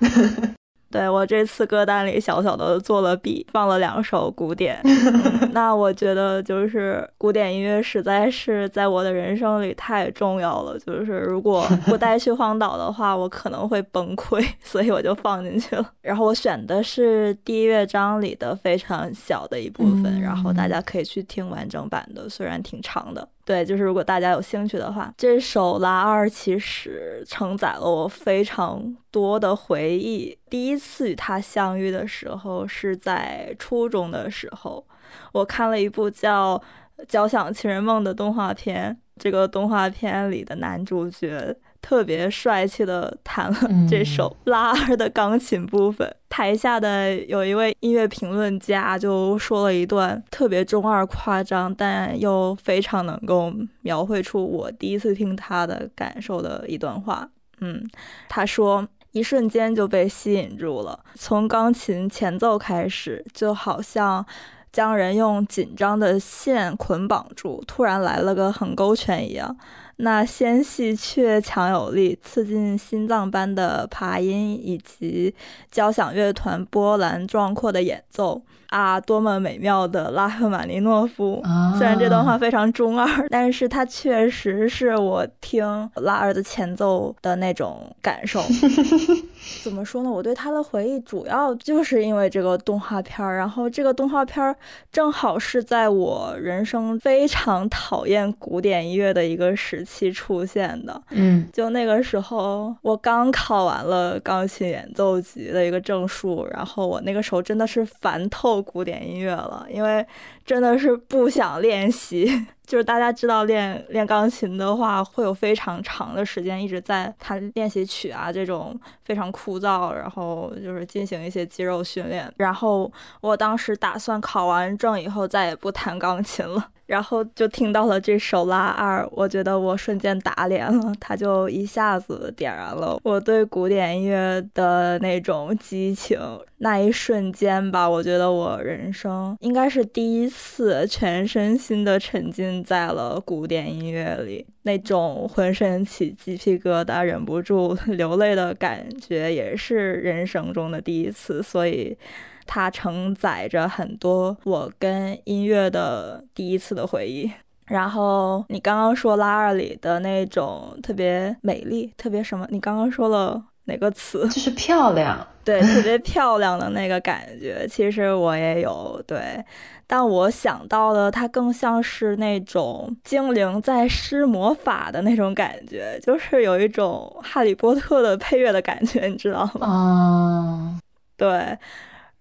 对我这次歌单里小小的做了笔，放了两首古典。*laughs* 那我觉得就是古典音乐实在是在我的人生里太重要了。就是如果不带 *laughs* 去荒岛的话，我可能会崩溃，*laughs* 所以我就放进去了。然后我选的是第一乐章里的非常小的一部分，然后大家可以去听完整版的，虽然挺长的。对，就是如果大家有兴趣的话，这首拉二其实承载了我非常多的回忆。第一次与他相遇的时候是在初中的时候，我看了一部叫《交响情人梦》的动画片，这个动画片里的男主角。特别帅气的弹了这首拉二的钢琴部分，台下的有一位音乐评论家就说了一段特别中二、夸张，但又非常能够描绘出我第一次听他的感受的一段话。嗯，他说：“一瞬间就被吸引住了，从钢琴前奏开始，就好像将人用紧张的线捆绑住，突然来了个横勾拳一样。”那纤细却强有力、刺进心脏般的爬音，以及交响乐团波澜壮阔的演奏啊，多么美妙的拉赫玛尼诺夫！虽然这段话非常中二，但是它确实是我听拉二的前奏的那种感受。*laughs* 怎么说呢？我对他的回忆主要就是因为这个动画片儿，然后这个动画片儿正好是在我人生非常讨厌古典音乐的一个时期出现的。嗯，就那个时候，我刚考完了钢琴演奏级的一个证书，然后我那个时候真的是烦透古典音乐了，因为真的是不想练习。*laughs* 就是大家知道练练钢琴的话，会有非常长的时间一直在弹练习曲啊，这种非常枯燥，然后就是进行一些肌肉训练。然后我当时打算考完证以后再也不弹钢琴了。然后就听到了这首拉二，我觉得我瞬间打脸了，它就一下子点燃了我对古典音乐的那种激情。那一瞬间吧，我觉得我人生应该是第一次全身心的沉浸在了古典音乐里，那种浑身起鸡皮疙瘩、忍不住 *laughs* 流泪的感觉，也是人生中的第一次，所以。它承载着很多我跟音乐的第一次的回忆。然后你刚刚说拉二里的那种特别美丽，特别什么？你刚刚说了哪个词？*laughs* 就是漂亮。对，特别 *laughs* 漂亮的那个感觉，其实我也有。对，但我想到的它更像是那种精灵在施魔法的那种感觉，就是有一种哈利波特的配乐的感觉，你知道吗？哦，*laughs* 对。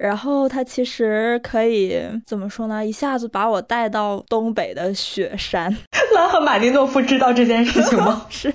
然后它其实可以怎么说呢？一下子把我带到东北的雪山。*laughs* 拉赫玛尼诺夫知道这件事情吗？*laughs* 是，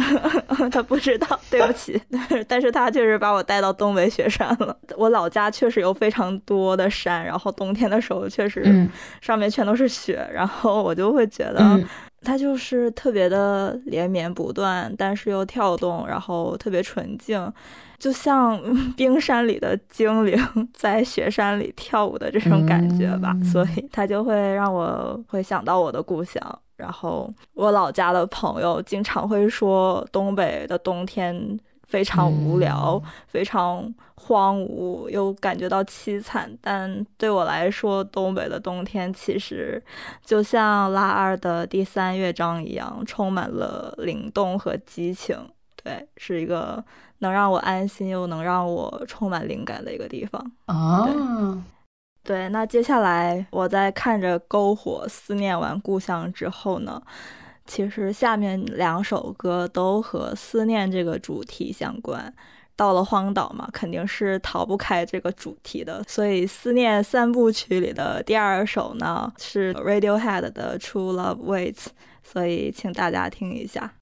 *laughs* 他不知道，对不起。但是他确实把我带到东北雪山了。我老家确实有非常多的山，然后冬天的时候确实上面全都是雪，然后我就会觉得。它就是特别的连绵不断，但是又跳动，然后特别纯净，就像 *laughs* 冰山里的精灵在雪山里跳舞的这种感觉吧。所以它就会让我会想到我的故乡。然后我老家的朋友经常会说，东北的冬天。非常无聊，非常荒芜，又感觉到凄惨。但对我来说，东北的冬天其实就像拉二的第三乐章一样，充满了灵动和激情。对，是一个能让我安心又能让我充满灵感的一个地方。啊，对。那接下来我在看着篝火思念完故乡之后呢？其实下面两首歌都和思念这个主题相关，到了荒岛嘛，肯定是逃不开这个主题的，所以思念三部曲里的第二首呢，是 Radiohead 的 True Love Waits。所以请大家听一下。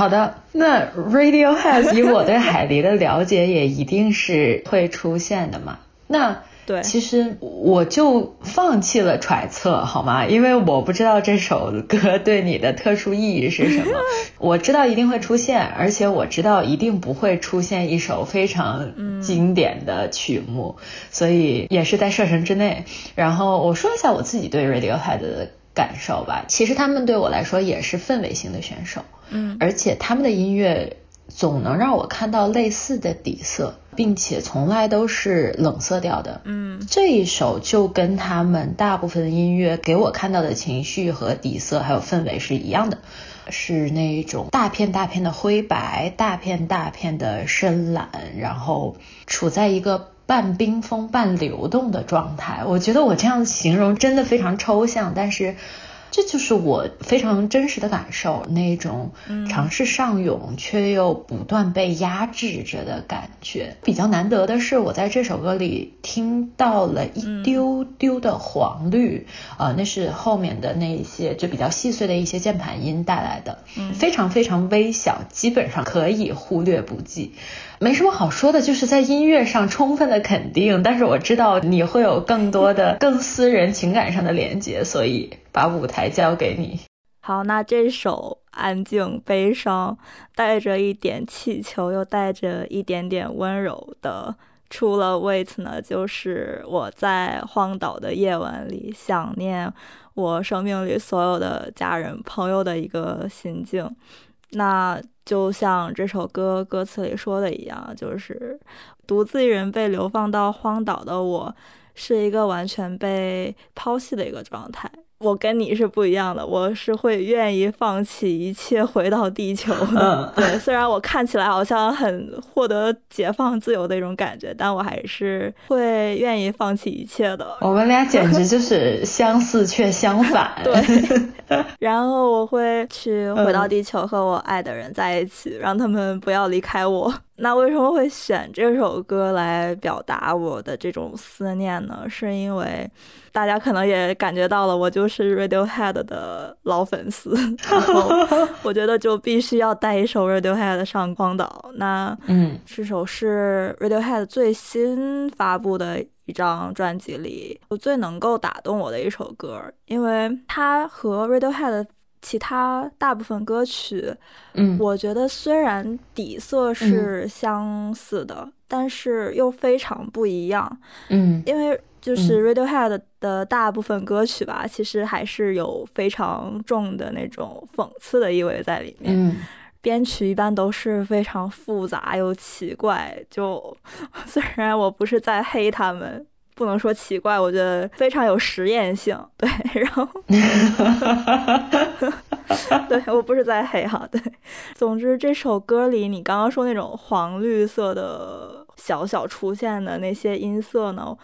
好的，那 Radiohead *laughs* 以我对海狸的了解，也一定是会出现的嘛。那对，其实我就放弃了揣测，好吗？因为我不知道这首歌对你的特殊意义是什么。*laughs* 我知道一定会出现，而且我知道一定不会出现一首非常经典的曲目，所以也是在射程之内。然后我说一下我自己对 Radiohead 的感受吧。其实他们对我来说也是氛围型的选手，嗯，而且他们的音乐。总能让我看到类似的底色，并且从来都是冷色调的。嗯，这一首就跟他们大部分的音乐给我看到的情绪和底色还有氛围是一样的，是那种大片大片的灰白，大片大片的深蓝，然后处在一个半冰封半流动的状态。我觉得我这样形容真的非常抽象，但是。这就是我非常真实的感受，那种尝试上涌却又不断被压制着的感觉。比较难得的是，我在这首歌里听到了一丢丢的黄绿，呃，那是后面的那一些就比较细碎的一些键盘音带来的，非常非常微小，基本上可以忽略不计。没什么好说的，就是在音乐上充分的肯定。但是我知道你会有更多的、*laughs* 更私人情感上的连接，所以把舞台交给你。好，那这首安静、悲伤，带着一点气球，又带着一点点温柔的，除了 Wait 呢，就是我在荒岛的夜晚里想念我生命里所有的家人、朋友的一个心境。那就像这首歌歌词里说的一样，就是独自一人被流放到荒岛的我，是一个完全被抛弃的一个状态。我跟你是不一样的，我是会愿意放弃一切回到地球的。*laughs* 对，虽然我看起来好像很获得解放自由的一种感觉，但我还是会愿意放弃一切的。我们俩简直就是相似却相反。*laughs* 对，*laughs* 然后我会去回到地球和我爱的人在一起，让他们不要离开我。那为什么会选这首歌来表达我的这种思念呢？是因为大家可能也感觉到了，我就是 Radiohead 的老粉丝，然后 *laughs* 我觉得就必须要带一首 Radiohead 上荒岛。那嗯，这首是 Radiohead 最新发布的一张专辑里我最能够打动我的一首歌，因为它和 Radiohead。其他大部分歌曲，嗯，我觉得虽然底色是相似的，但是又非常不一样，嗯，因为就是 Radiohead 的大部分歌曲吧，其实还是有非常重的那种讽刺的意味在里面，嗯，编曲一般都是非常复杂又奇怪，就 *laughs* 虽然我不是在黑他们。不能说奇怪，我觉得非常有实验性。对，然后，*laughs* 对我不是在黑哈。对，总之这首歌里，你刚刚说那种黄绿色的小小出现的那些音色呢，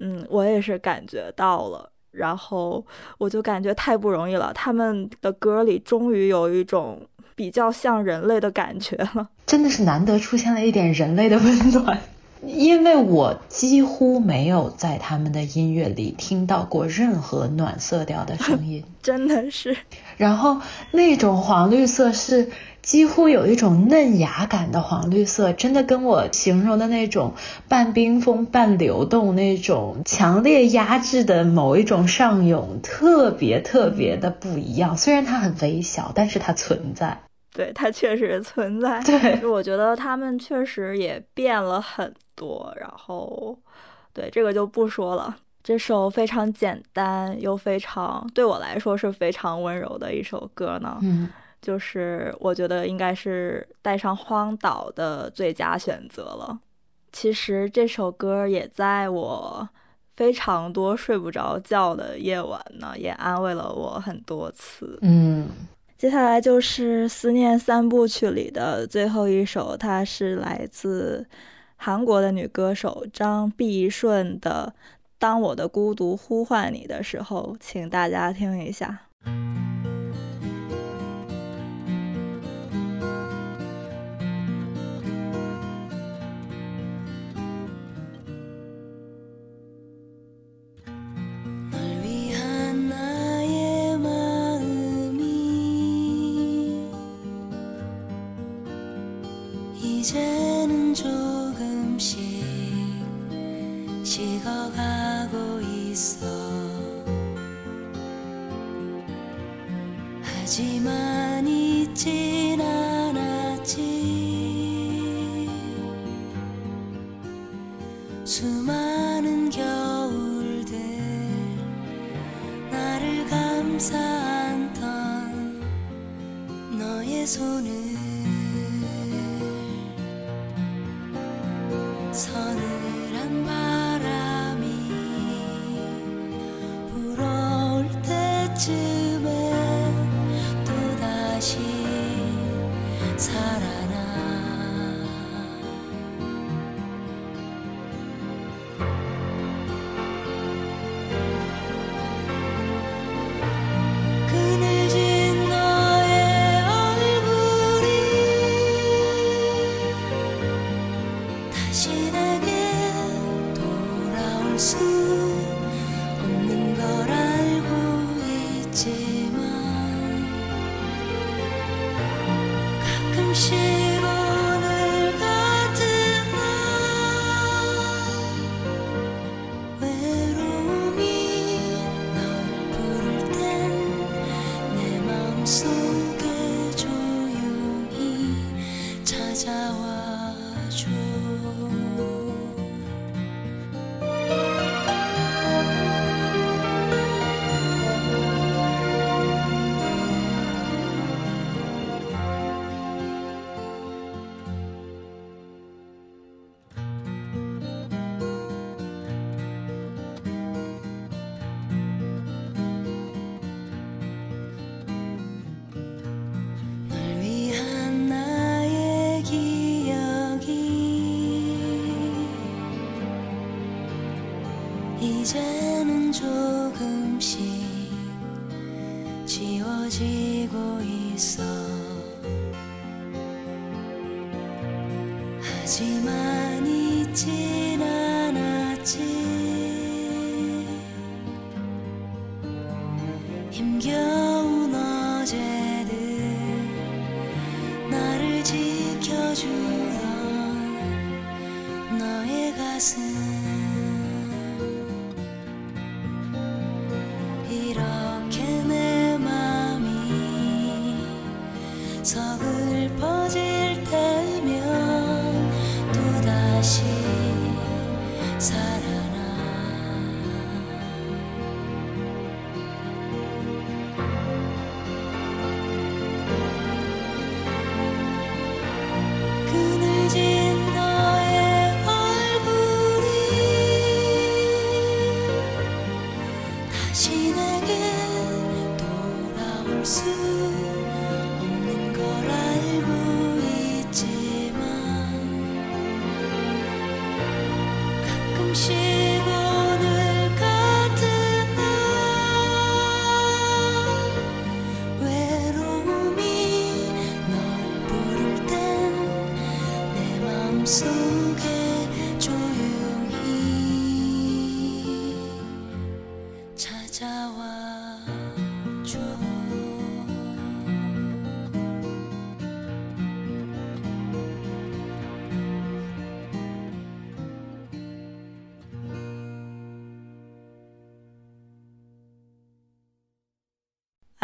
嗯，我也是感觉到了。然后我就感觉太不容易了，他们的歌里终于有一种比较像人类的感觉了，真的是难得出现了一点人类的温暖。因为我几乎没有在他们的音乐里听到过任何暖色调的声音，*laughs* 真的是。然后那种黄绿色是几乎有一种嫩芽感的黄绿色，真的跟我形容的那种半冰封半流动、那种强烈压制的某一种上涌，特别特别的不一样。虽然它很微小，但是它存在。对，它确实存在。对，我觉得他们确实也变了很多。然后，对这个就不说了。这首非常简单又非常对我来说是非常温柔的一首歌呢，嗯，就是我觉得应该是带上荒岛的最佳选择了。其实这首歌也在我非常多睡不着觉的夜晚呢，也安慰了我很多次。嗯。接下来就是《思念三部曲》里的最后一首，它是来自韩国的女歌手张碧顺的《当我的孤独呼唤你的时候》，请大家听一下。him you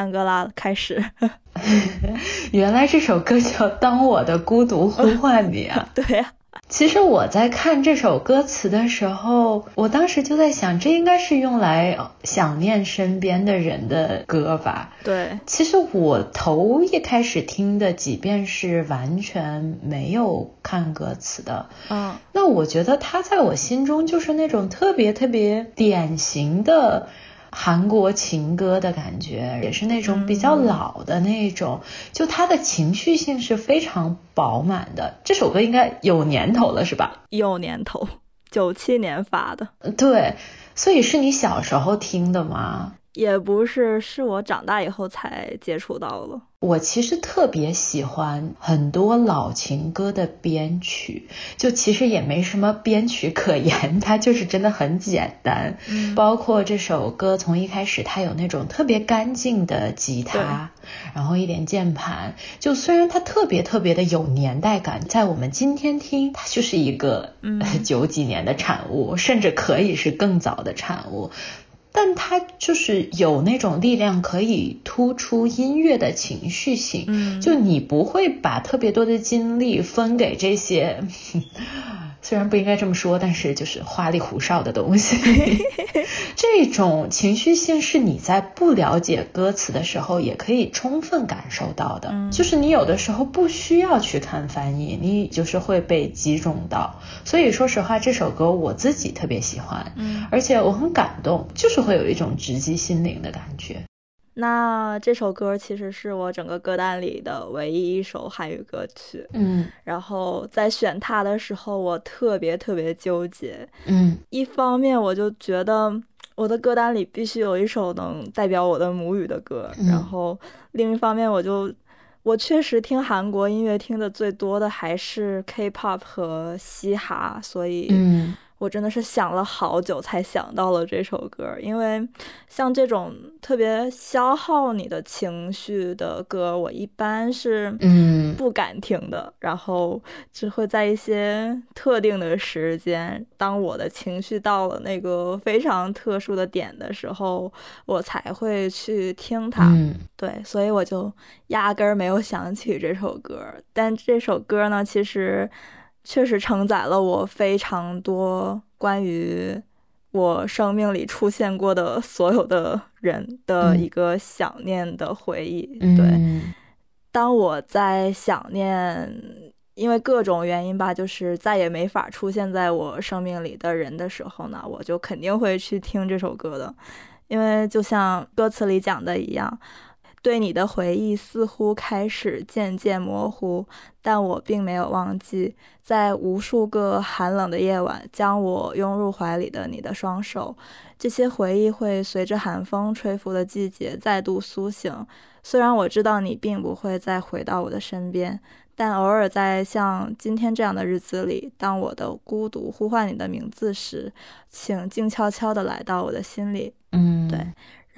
安哥拉开始，*laughs* 原来这首歌叫《当我的孤独呼唤你》啊！*laughs* 对呀、其实我在看这首歌词的时候，我当时就在想，这应该是用来想念身边的人的歌吧。对，其实我头一开始听的几遍是完全没有看歌词的，嗯那我觉得他在我心中就是那种特别特别典型的韩国情歌的感觉，也是那种比较老的那种，就他的情绪性是非常饱满的。这首歌应该有年头了，是吧？有年头，九七年发的，对，所以是你小时候听的吗？也不是，是我长大以后才接触到了。我其实特别喜欢很多老情歌的编曲，就其实也没什么编曲可 *laughs* 言，它就是真的很简单。嗯，包括这首歌从一开始，它有那种特别干净的吉他，然后一点键盘，就虽然它特别特别的有年代感，在我们今天听，它就是一个 *laughs* 九几年的产物，甚至可以是更早的产物。但它就是有那种力量，可以突出音乐的情绪性。嗯，就你不会把特别多的精力分给这些。虽然不应该这么说，但是就是花里胡哨的东西，*laughs* 这种情绪性是你在不了解歌词的时候也可以充分感受到的。嗯，就是你有的时候不需要去看翻译，你就是会被击中到。所以说实话，这首歌我自己特别喜欢，嗯，而且我很感动，就是会有一种直击心灵的感觉。那这首歌其实是我整个歌单里的唯一一首韩语歌曲，嗯，然后在选它的时候，我特别特别纠结，嗯，一方面我就觉得我的歌单里必须有一首能代表我的母语的歌，嗯然后另一方面我就我确实听韩国音乐听的最多的还是 K-pop 和嘻哈，所以，嗯我真的是想了好久才想到了这首歌，因为像这种特别消耗你的情绪的歌，我一般是嗯不敢听的，然后只会在一些特定的时间，当我的情绪到了那个非常特殊的点的时候，我才会去听它。嗯对，所以我就压根儿没有想起这首歌。但这首歌呢，其实确实承载了我非常多关于我生命里出现过的所有的人的嗯一个想念的回忆。嗯，对，当我在想念，因为各种原因吧，就是再也没法出现在我生命里的人的时候呢，我就肯定会去听这首歌的，因为就像歌词里讲的一样。对你的回忆似乎开始渐渐模糊，但我并没有忘记，在无数个寒冷的夜晚，将我拥入怀里的你的双手。这些回忆会随着寒风吹拂的季节再度苏醒。虽然我知道你并不会再回到我的身边，但偶尔在像今天这样的日子里，当我的孤独呼唤你的名字时，请静悄悄地来到我的心里。嗯，对，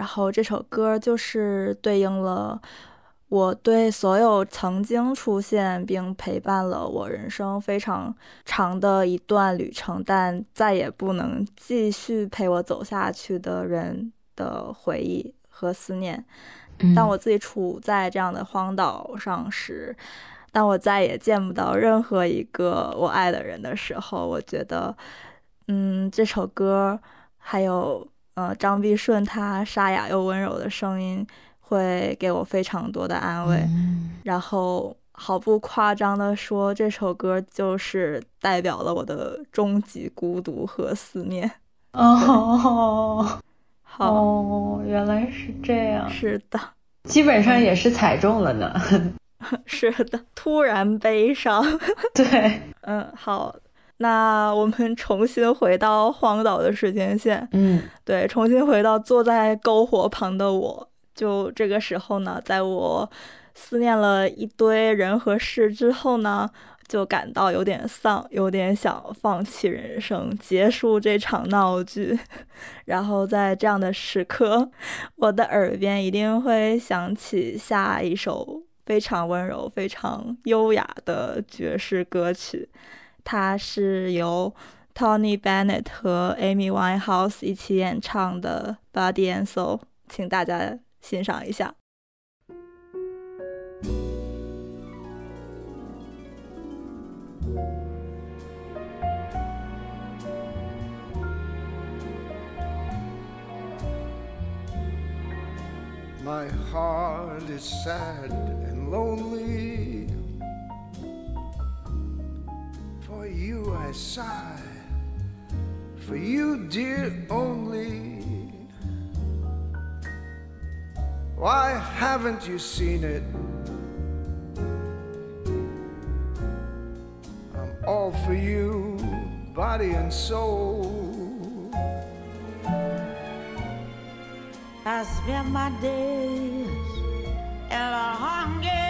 然后这首歌就是对应了我对所有曾经出现并陪伴了我人生非常长的一段旅程，但再也不能继续陪我走下去的人的回忆和思念。嗯当我自己处在这样的荒岛上时，当我再也见不到任何一个我爱的人的时候，我觉得，嗯，这首歌还有呃张碧顺他沙哑又温柔的声音，会给我非常多的安慰。嗯然后毫不夸张的说，这首歌就是代表了我的终极孤独和思念。*laughs* 哦好，哦，原来是这样，是的，基本上也是踩中了呢。*laughs* 是的，突然悲伤。*laughs* 对，嗯，好，那我们重新回到荒岛的时间线，嗯对，重新回到坐在篝火旁的我。就这个时候呢，在我思念了一堆人和事之后呢，就感到有点丧，有点想放弃人生，结束这场闹剧。*laughs* 然后在这样的时刻，我的耳边一定会响起下一首非常温柔、非常优雅的爵士歌曲，它是由 Tony Bennett 和 Amy Winehouse 一起演唱的《Body and Soul》，请大家欣赏一下。My heart is sad and lonely. For you I sigh, for you, dear, only. Why haven't you seen it? I'm all for you, body and soul. I spend my days in a hunger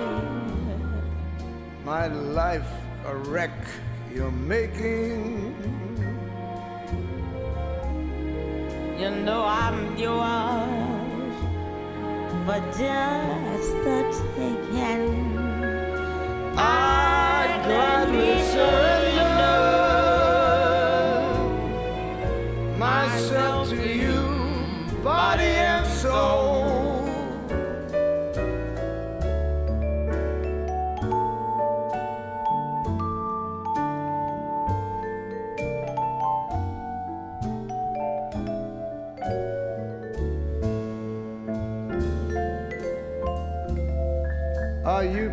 My life a wreck you're making. You know I'm yours for just the taking. I'd gladly surrender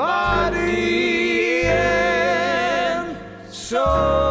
body and soul.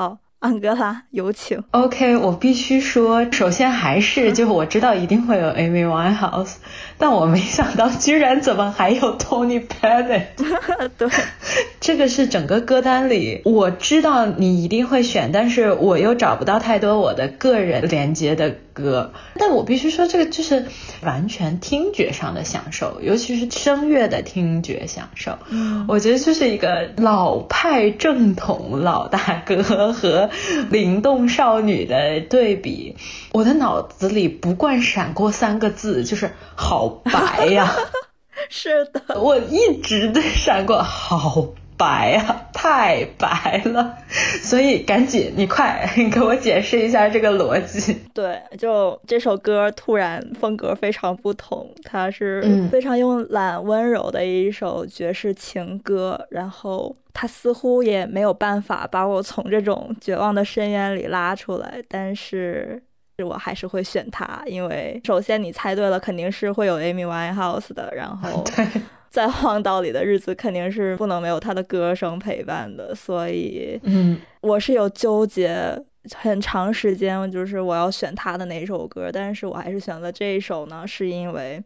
好，安哥拉，有请。OK，我必须说，首先还是就我知道一定会有 Amy Winehouse，但我没想到居然怎么还有 Tony Bennett。*laughs* 对，*laughs* 这个是整个歌单里，我知道你一定会选，但是我又找不到太多我的个人连接的歌。但我必须说，这个就是完全听觉上的享受，尤其是声乐的听觉享受。嗯我觉得就是一个老派正统老大哥和 *laughs* 灵动少女的对比。我的脑子里不惯闪过三个字，就是好白呀。*laughs* 是的，我一直在闪过，好白啊，太白了，所以赶紧，你快给我解释一下这个逻辑。对，就这首歌突然风格非常不同，它是嗯非常慵懒温柔的一首爵士情歌，然后它似乎也没有办法把我从这种绝望的深渊里拉出来，但是。我还是会选他，因为首先你猜对了，肯定是会有 Amy Winehouse 的，然后，*laughs* 在荒岛里的日子肯定是不能没有他的歌声陪伴的，所以嗯我是有纠结很长时间，就是我要选他的哪首歌，但是我还是选了这一首呢，是因为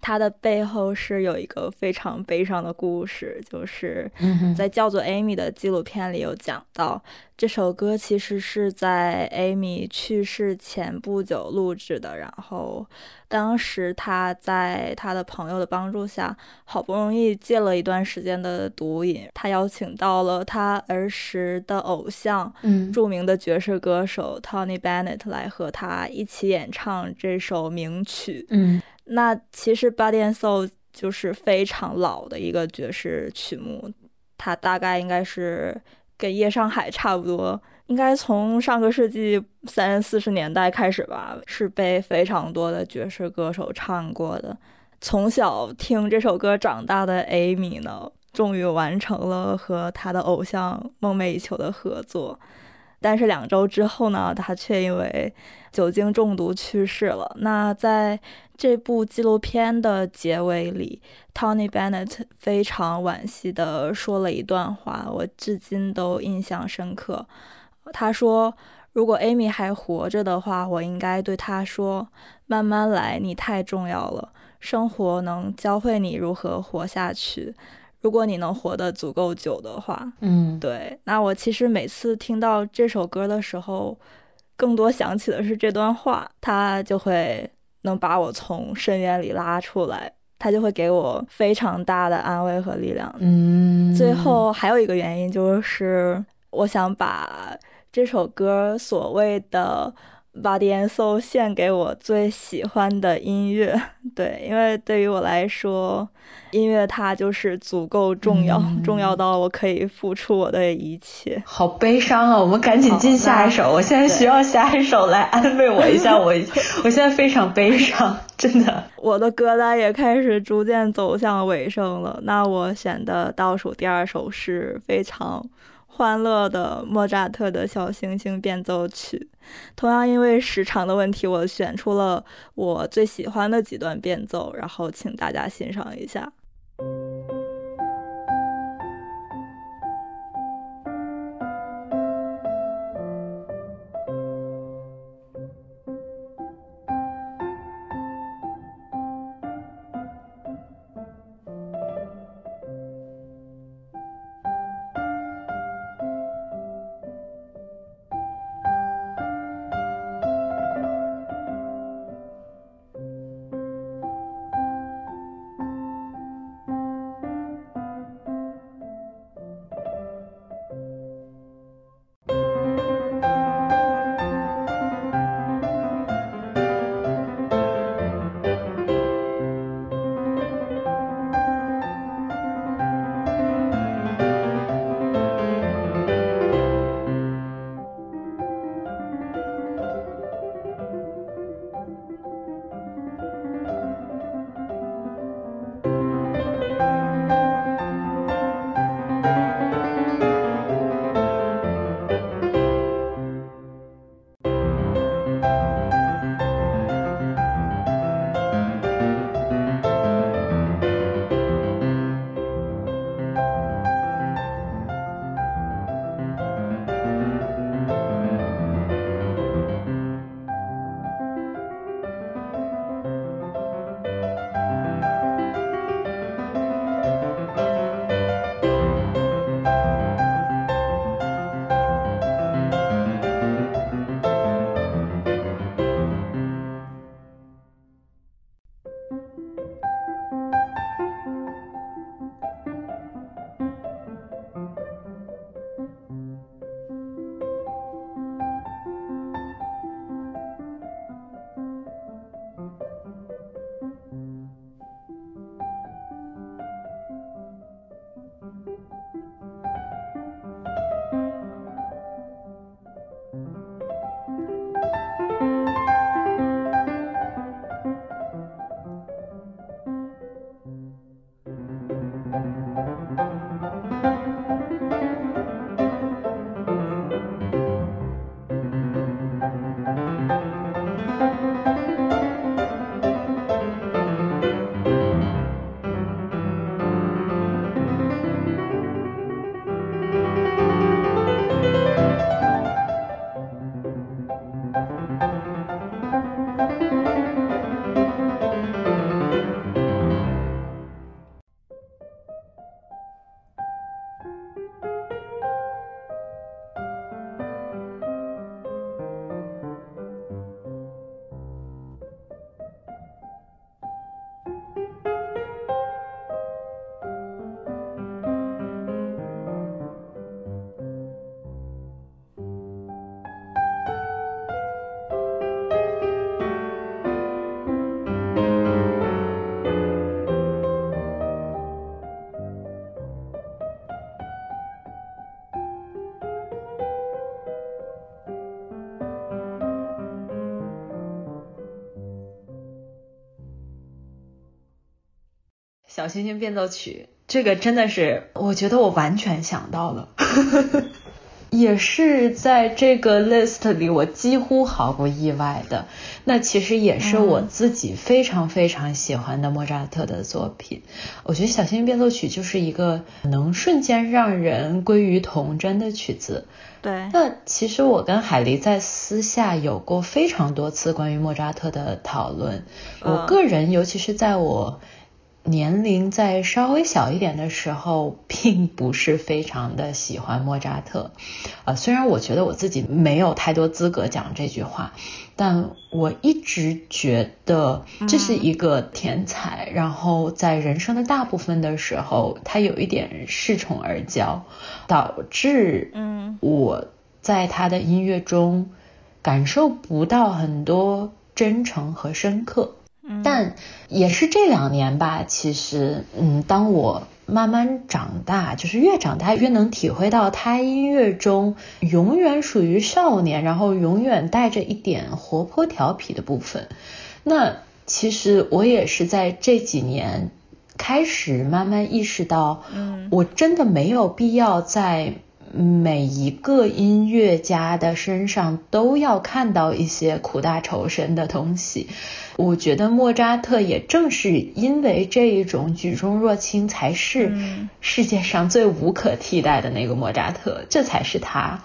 它的背后是有一个非常悲伤的故事，就是在叫做 Amy 的纪录片里有讲到，这首歌其实是在 Amy 去世前不久录制的，然后当时他在他的朋友的帮助下，好不容易戒了一段时间的毒瘾，他邀请到了他儿时的偶像，嗯。著名的爵士歌手 Tony Bennett 来和他一起演唱这首名曲。嗯那其实《Body and Soul》就是非常老的一个爵士曲目，它大概应该是跟《夜上海》差不多，应该从上个世纪三四十年代开始吧，是被非常多的爵士歌手唱过的。从小听这首歌长大的 Amy 呢，终于完成了和她的偶像梦寐以求的合作。但是两周之后呢，他却因为酒精中毒去世了。那在这部纪录片的结尾里，Tony Bennett 非常惋惜地说了一段话，我至今都印象深刻。他说：“如果 Amy 还活着的话，我应该对她说，慢慢来，你太重要了。生活能教会你如何活下去。”如果你能活得足够久的话，嗯，对，那我其实每次听到这首歌的时候，更多想起的是这段话，它就会能把我从深渊里拉出来，他就会给我非常大的安慰和力量。嗯，最后还有一个原因就是，我想把这首歌所谓的。Body and Soul 献给我最喜欢的音乐，*laughs* 对，因为对于我来说，音乐它就是足够重要，重要到我可以付出我的一切。好悲伤啊！我们赶紧进下一首，我现在需要下一首来安慰我一下，我 *laughs* 我现在非常悲伤，真的。我的歌单也开始逐渐走向尾声了，那我选的倒数第二首是非常。欢乐的莫扎特的小星星变奏曲，同样因为时长的问题，我选出了我最喜欢的几段变奏，然后请大家欣赏一下。小星星变奏曲，这个真的是，我觉得我完全想到了。*laughs* 也是在这个 list 里我几乎毫不意外的。那其实也是我自己非常非常喜欢的莫扎特的作品。我觉得小星星变奏曲就是一个能瞬间让人归于童真的曲子。对。那其实我跟海狸在私下有过非常多次关于莫扎特的讨论。我个人，尤其是在我。年龄在稍微小一点的时候，并不是非常的喜欢莫扎特，呃，虽然我觉得我自己没有太多资格讲这句话，但我一直觉得这是一个天才，然后在人生的大部分的时候，他有一点恃宠而骄，导致嗯我在他的音乐中感受不到很多真诚和深刻。但也是这两年吧，其实，嗯，当我慢慢长大，就是越长大越能体会到他音乐中永远属于少年，然后永远带着一点活泼调皮的部分。那其实我也是在这几年开始慢慢意识到，嗯，我真的没有必要在。每一个音乐家的身上都要看到一些苦大仇深的东西。我觉得莫扎特也正是因为这一种举重若轻，才是世界上最无可替代的那个莫扎特，这才是他。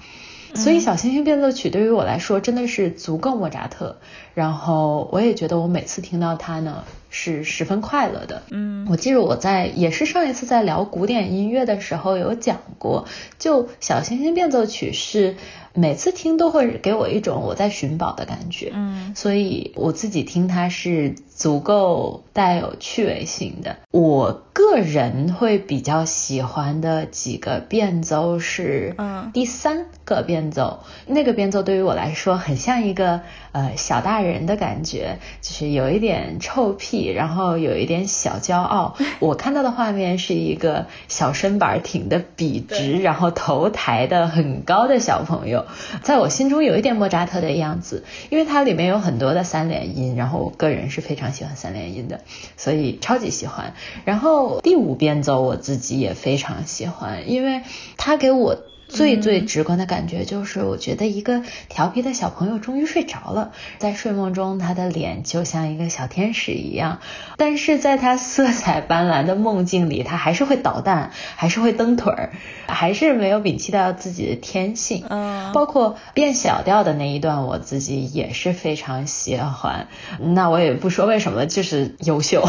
所以《小星星变奏曲》对于我来说真的是足够莫扎特。然后我也觉得我每次听到它呢。是十分快乐的。嗯，我记得我在也是上一次在聊古典音乐的时候有讲过，就小星星变奏曲是每次听都会给我一种我在寻宝的感觉。嗯，所以我自己听它是足够带有趣味性的。我个人会比较喜欢的几个变奏是，嗯，第三个变奏，那个变奏对于我来说很像一个呃小大人的感觉，就是有一点臭屁。然后有一点小骄傲，*laughs* 我看到的画面是一个小身板挺得笔直，然后头抬得很高的小朋友，在我心中有一点莫扎特的样子，因为它里面有很多的三连音，然后我个人是非常喜欢三连音的，所以超级喜欢。然后第五变奏我自己也非常喜欢，因为它给我。最最直观的感觉就是，我觉得一个调皮的小朋友终于睡着了，在睡梦中，他的脸就像一个小天使一样。但是在他色彩斑斓的梦境里，他还是会捣蛋，还是会蹬腿儿，还是没有摒弃掉自己的天性。嗯，包括变小调的那一段，我自己也是非常喜欢。那我也不说为什么，就是优秀。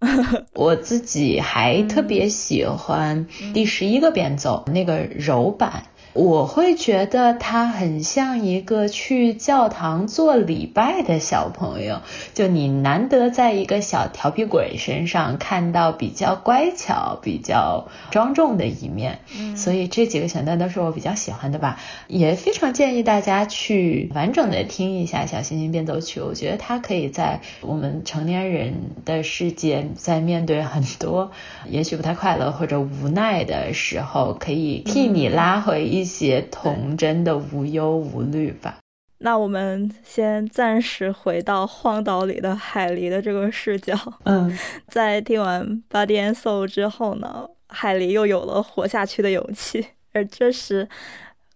*laughs* 我自己还特别喜欢第十一个变奏那个柔版。我会觉得他很像一个去教堂做礼拜的小朋友，就你难得在一个小调皮鬼身上看到比较乖巧、比较庄重的一面，嗯所以这几个选段都是我比较喜欢的吧。也非常建议大家去完整的听一下《小星星变奏曲》，我觉得它可以在我们成年人的世界，在面对很多 *laughs* 也许不太快乐或者无奈的时候，可以替你拉回一。一些童真的无忧无虑吧。那我们先暂时回到荒岛里的海狸的这个视角。嗯，在听完《Body and Soul》之后呢，海狸又有了活下去的勇气。而这时，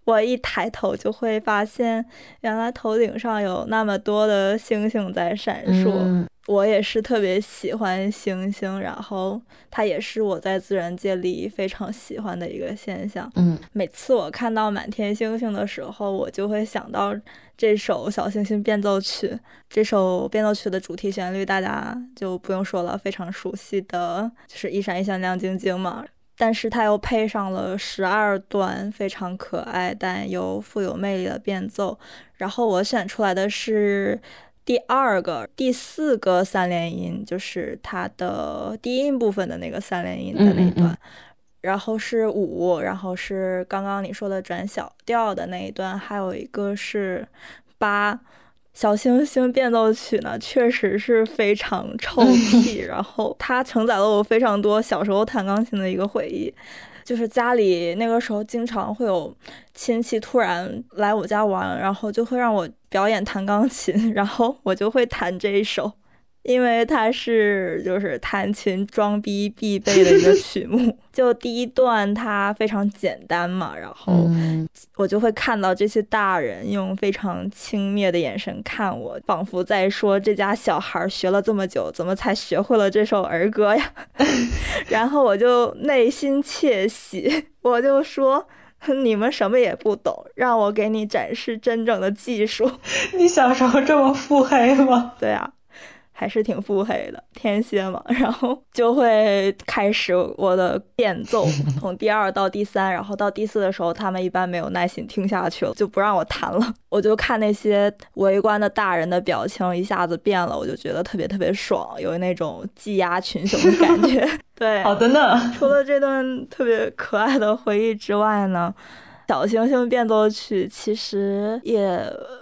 我一抬头就会发现，原来头顶上有那么多的星星在闪烁。我也是特别喜欢星星，然后它也是我在自然界里非常喜欢的一个现象。嗯，每次我看到满天星星的时候，我就会想到这首《小星星变奏曲》。这首变奏曲的主题旋律大家就不用说了，非常熟悉的就是一闪一闪亮晶晶嘛。但是它又配上了十二段非常可爱但又富有魅力的变奏。然后我选出来的是。第二个、第四个三连音就是它的低音部分的那个三连音的那一段，然后是五，然后是刚刚你说的转小调的那一段，还有一个是八。小星星变奏曲呢，确实是非常臭屁，*laughs* 然后它承载了我非常多小时候弹钢琴的一个回忆。就是家里那个时候经常会有亲戚突然来我家玩，然后就会让我表演弹钢琴，*laughs* 然后我就会弹这一首。因为它是就是弹琴装逼必备的一个 *laughs* 曲目。就第一段它非常简单嘛，然后我就会看到这些大人用非常轻蔑的眼神看我，仿佛在说这家小孩学了这么久，怎么才学会了这首儿歌呀？*laughs* 然后我就内心窃喜，我就说。*laughs* 你们什么也不懂，让我给你展示真正的技术。*laughs* 你小时候这么腹黑吗？对啊。还是挺腹黑的，天蝎嘛，*laughs* 然后就会开始我的变奏，*laughs* 从第二到第三，然后到第四的时候，他们一般没有耐心听下去了，就不让我弹了。*laughs* 我就看那些围观的大人的表情一下子变了，我就觉得特别特别爽，有那种技压群雄的感觉。对，好的呢。除了这段特别可爱的回忆之外呢，小星星变奏曲其实也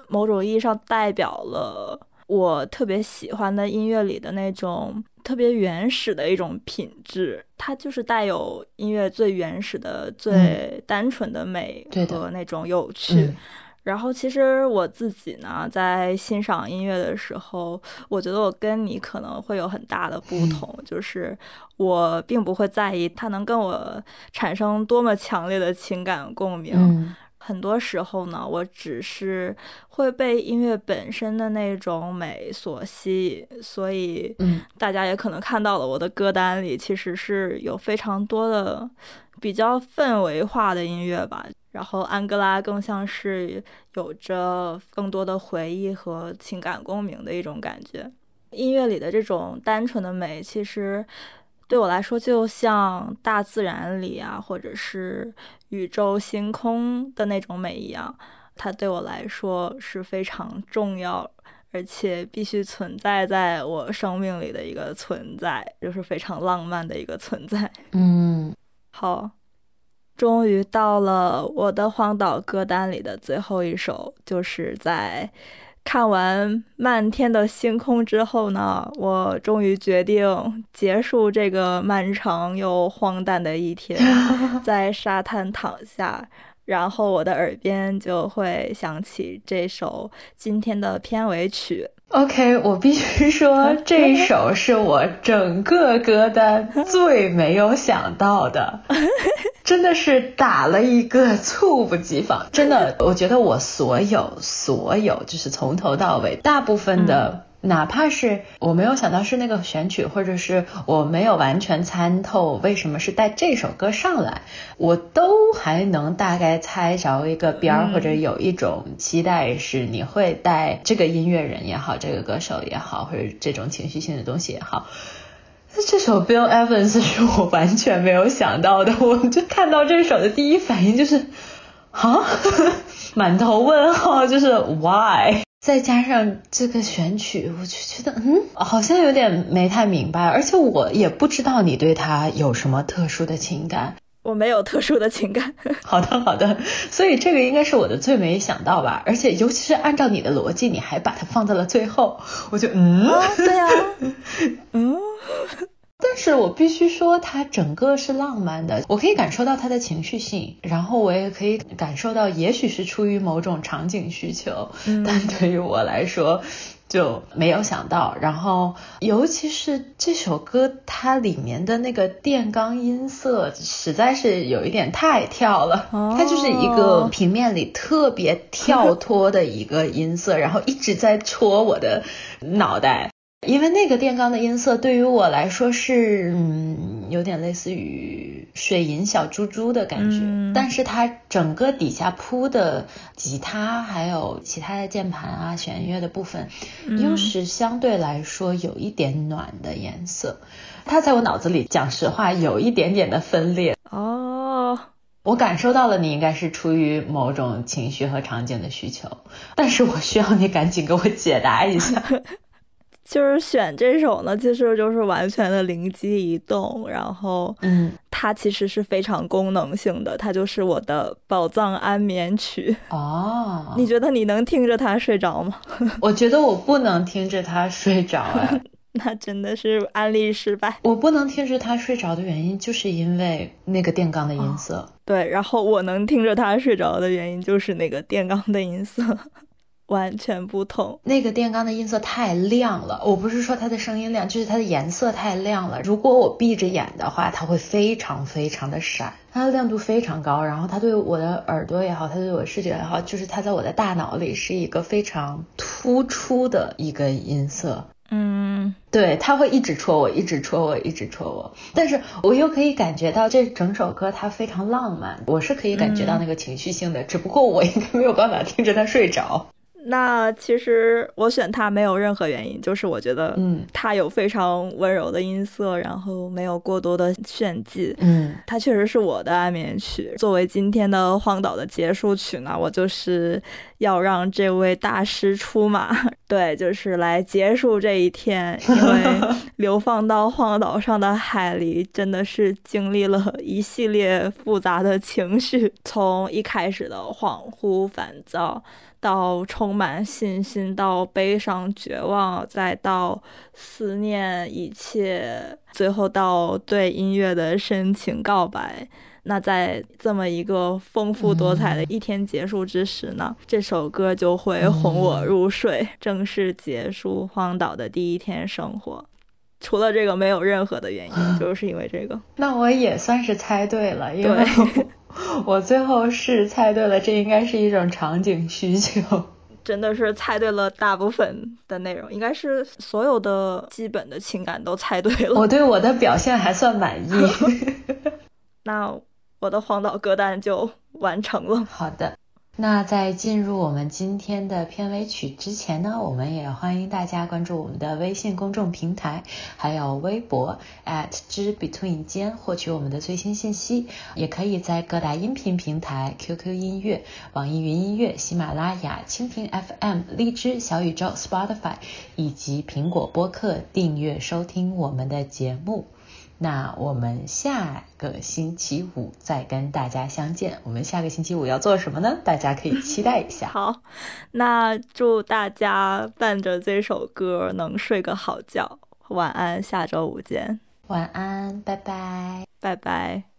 某种意义上代表了。我特别喜欢的音乐里的那种特别原始的一种品质，它就是带有音乐最原始的、最单纯的美和那种有趣。然后，其实我自己呢，在欣赏音乐的时候，我觉得我跟你可能会有很大的不同，就是我并不会在意它能跟我产生多么强烈的情感共鸣。很多时候呢，我只是会被音乐本身的那种美所吸引，所以，大家也可能看到了我的歌单里其实是有非常多的比较氛围化的音乐吧。然后安哥拉更像是有着更多的回忆和情感共鸣的一种感觉。音乐里的这种单纯的美，其实。对我来说，就像大自然里啊，或者是宇宙星空的那种美一样，它对我来说是非常重要，而且必须存在在我生命里的一个存在，就是非常浪漫的一个存在。嗯，*laughs* 好，终于到了我的荒岛歌单里的最后一首，就是在。看完漫天的星空之后呢，我终于决定结束这个漫长又荒诞的一天，*laughs* 在沙滩躺下，然后我的耳边就会响起这首今天的片尾曲。OK，我必须说，*laughs* 这首是我整个歌单最没有想到的，*laughs* 真的是打了一个猝不及防。真的，我觉得我所有所有，就是从头到尾，大部分的。哪怕是我没有想到是那个选曲，或者是我没有完全参透为什么是带这首歌上来，我都还能大概猜着一个边儿，或者有一种期待是你会带这个音乐人也好，这个歌手也好，或者这种情绪性的东西也好。那这首 Bill Evans 是我完全没有想到的，我就看到这首的第一反应就是啊，*laughs* 满头问号，就是 Why？再加上这个选曲，我就觉得，嗯，好像有点没太明白，而且我也不知道你对他有什么特殊的情感。我没有特殊的情感。*laughs* 好的，好的，所以这个应该是我的最没想到吧，而且尤其是按照你的逻辑，你还把它放在了最后，我就，嗯，对呀，嗯。*laughs* 但是我必须说，它整个是浪漫的，我可以感受到它的情绪性，然后我也可以感受到，也许是出于某种场景需求，但对于我来说就没有想到。然后，尤其是这首歌，它里面的那个电钢音色实在是有一点太跳了，它就是一个平面里特别跳脱的一个音色，然后一直在戳我的脑袋。因为那个电钢的音色对于我来说是，嗯，有点类似于水银小珠珠的感觉，但是它整个底下铺的吉他还有其他的键盘啊、弦乐的部分，又是相对来说有一点暖的颜色。它在我脑子里，讲实话有一点点的分裂。哦，我感受到了，你应该是出于某种情绪和场景的需求，但是我需要你赶紧给我解答一下。*laughs* 就是选这首呢，其实就是完全的灵机一动，然后，嗯，它其实是非常功能性的，它就是我的宝藏安眠曲。哦，你觉得你能听着它睡着吗？*laughs* 我觉得我不能听着它睡着哎，*laughs* 那真的是安利失败。我不能听着它睡着的原因，就是因为那个电钢的音色。对，然后我能听着他睡着的原因，就是那个电钢的音色。完全不同。那个电钢的音色太亮了，我不是说它的声音亮，就是它的颜色太亮了。如果我闭着眼的话，它会非常非常的闪，它的亮度非常高。然后它对我的耳朵也好，它对我视觉也好，就是它在我的大脑里是一个非常突出的一个音色。嗯，对，他会一直戳我，一直戳我，一直戳我，但是我又可以感觉到这整首歌它非常浪漫，我是可以感觉到那个情绪性的，只不过我应该没有办法听着它睡着。那其实我选它没有任何原因，就是我觉得，嗯，它有非常温柔的音色，然后没有过多的炫技，嗯，它确实是我的安眠曲。作为今天的荒岛的结束曲呢，我就是要让这位大师出马，*laughs* 对，就是来结束这一天，因为 *laughs* 流放到荒岛上的海狸真的是经历了一系列复杂的情绪，从一开始的恍惚烦躁。到充满信心，到悲伤绝望，再到思念一切，最后到对音乐的深情告白。那在这么一个丰富多彩的一天结束之时呢，这首歌就会哄我入睡，正式结束荒岛的第一天生活。除了这个，没有任何的原因，*laughs* 就是因为这个。那我也算是猜对了，因为。*laughs* *laughs* 我最后是猜对了，这应该是一种场景需求。*laughs* 真的是猜对了大部分的内容，应该是所有的基本的情感都猜对了。*laughs* 我对我的表现还算满意。那我的荒岛歌单就完成了。好的。那在进入我们今天的片尾曲之前呢，我们也欢迎大家关注我们的微信公众平台，还有微博 at 之 between 间获取我们的最新信息。也可以在各大音频平台 QQ 音乐、网易云音乐、喜马拉雅、蜻蜓 FM、荔枝、小宇宙、Spotify 以及苹果播客订阅收听我们的节目。那我们下个星期五再跟大家相见。我们下个星期五要做什么呢？大家可以期待一下。*laughs* 好，那祝大家伴着这首歌能睡个好觉，晚安，下周五见。晚安，拜拜，拜拜。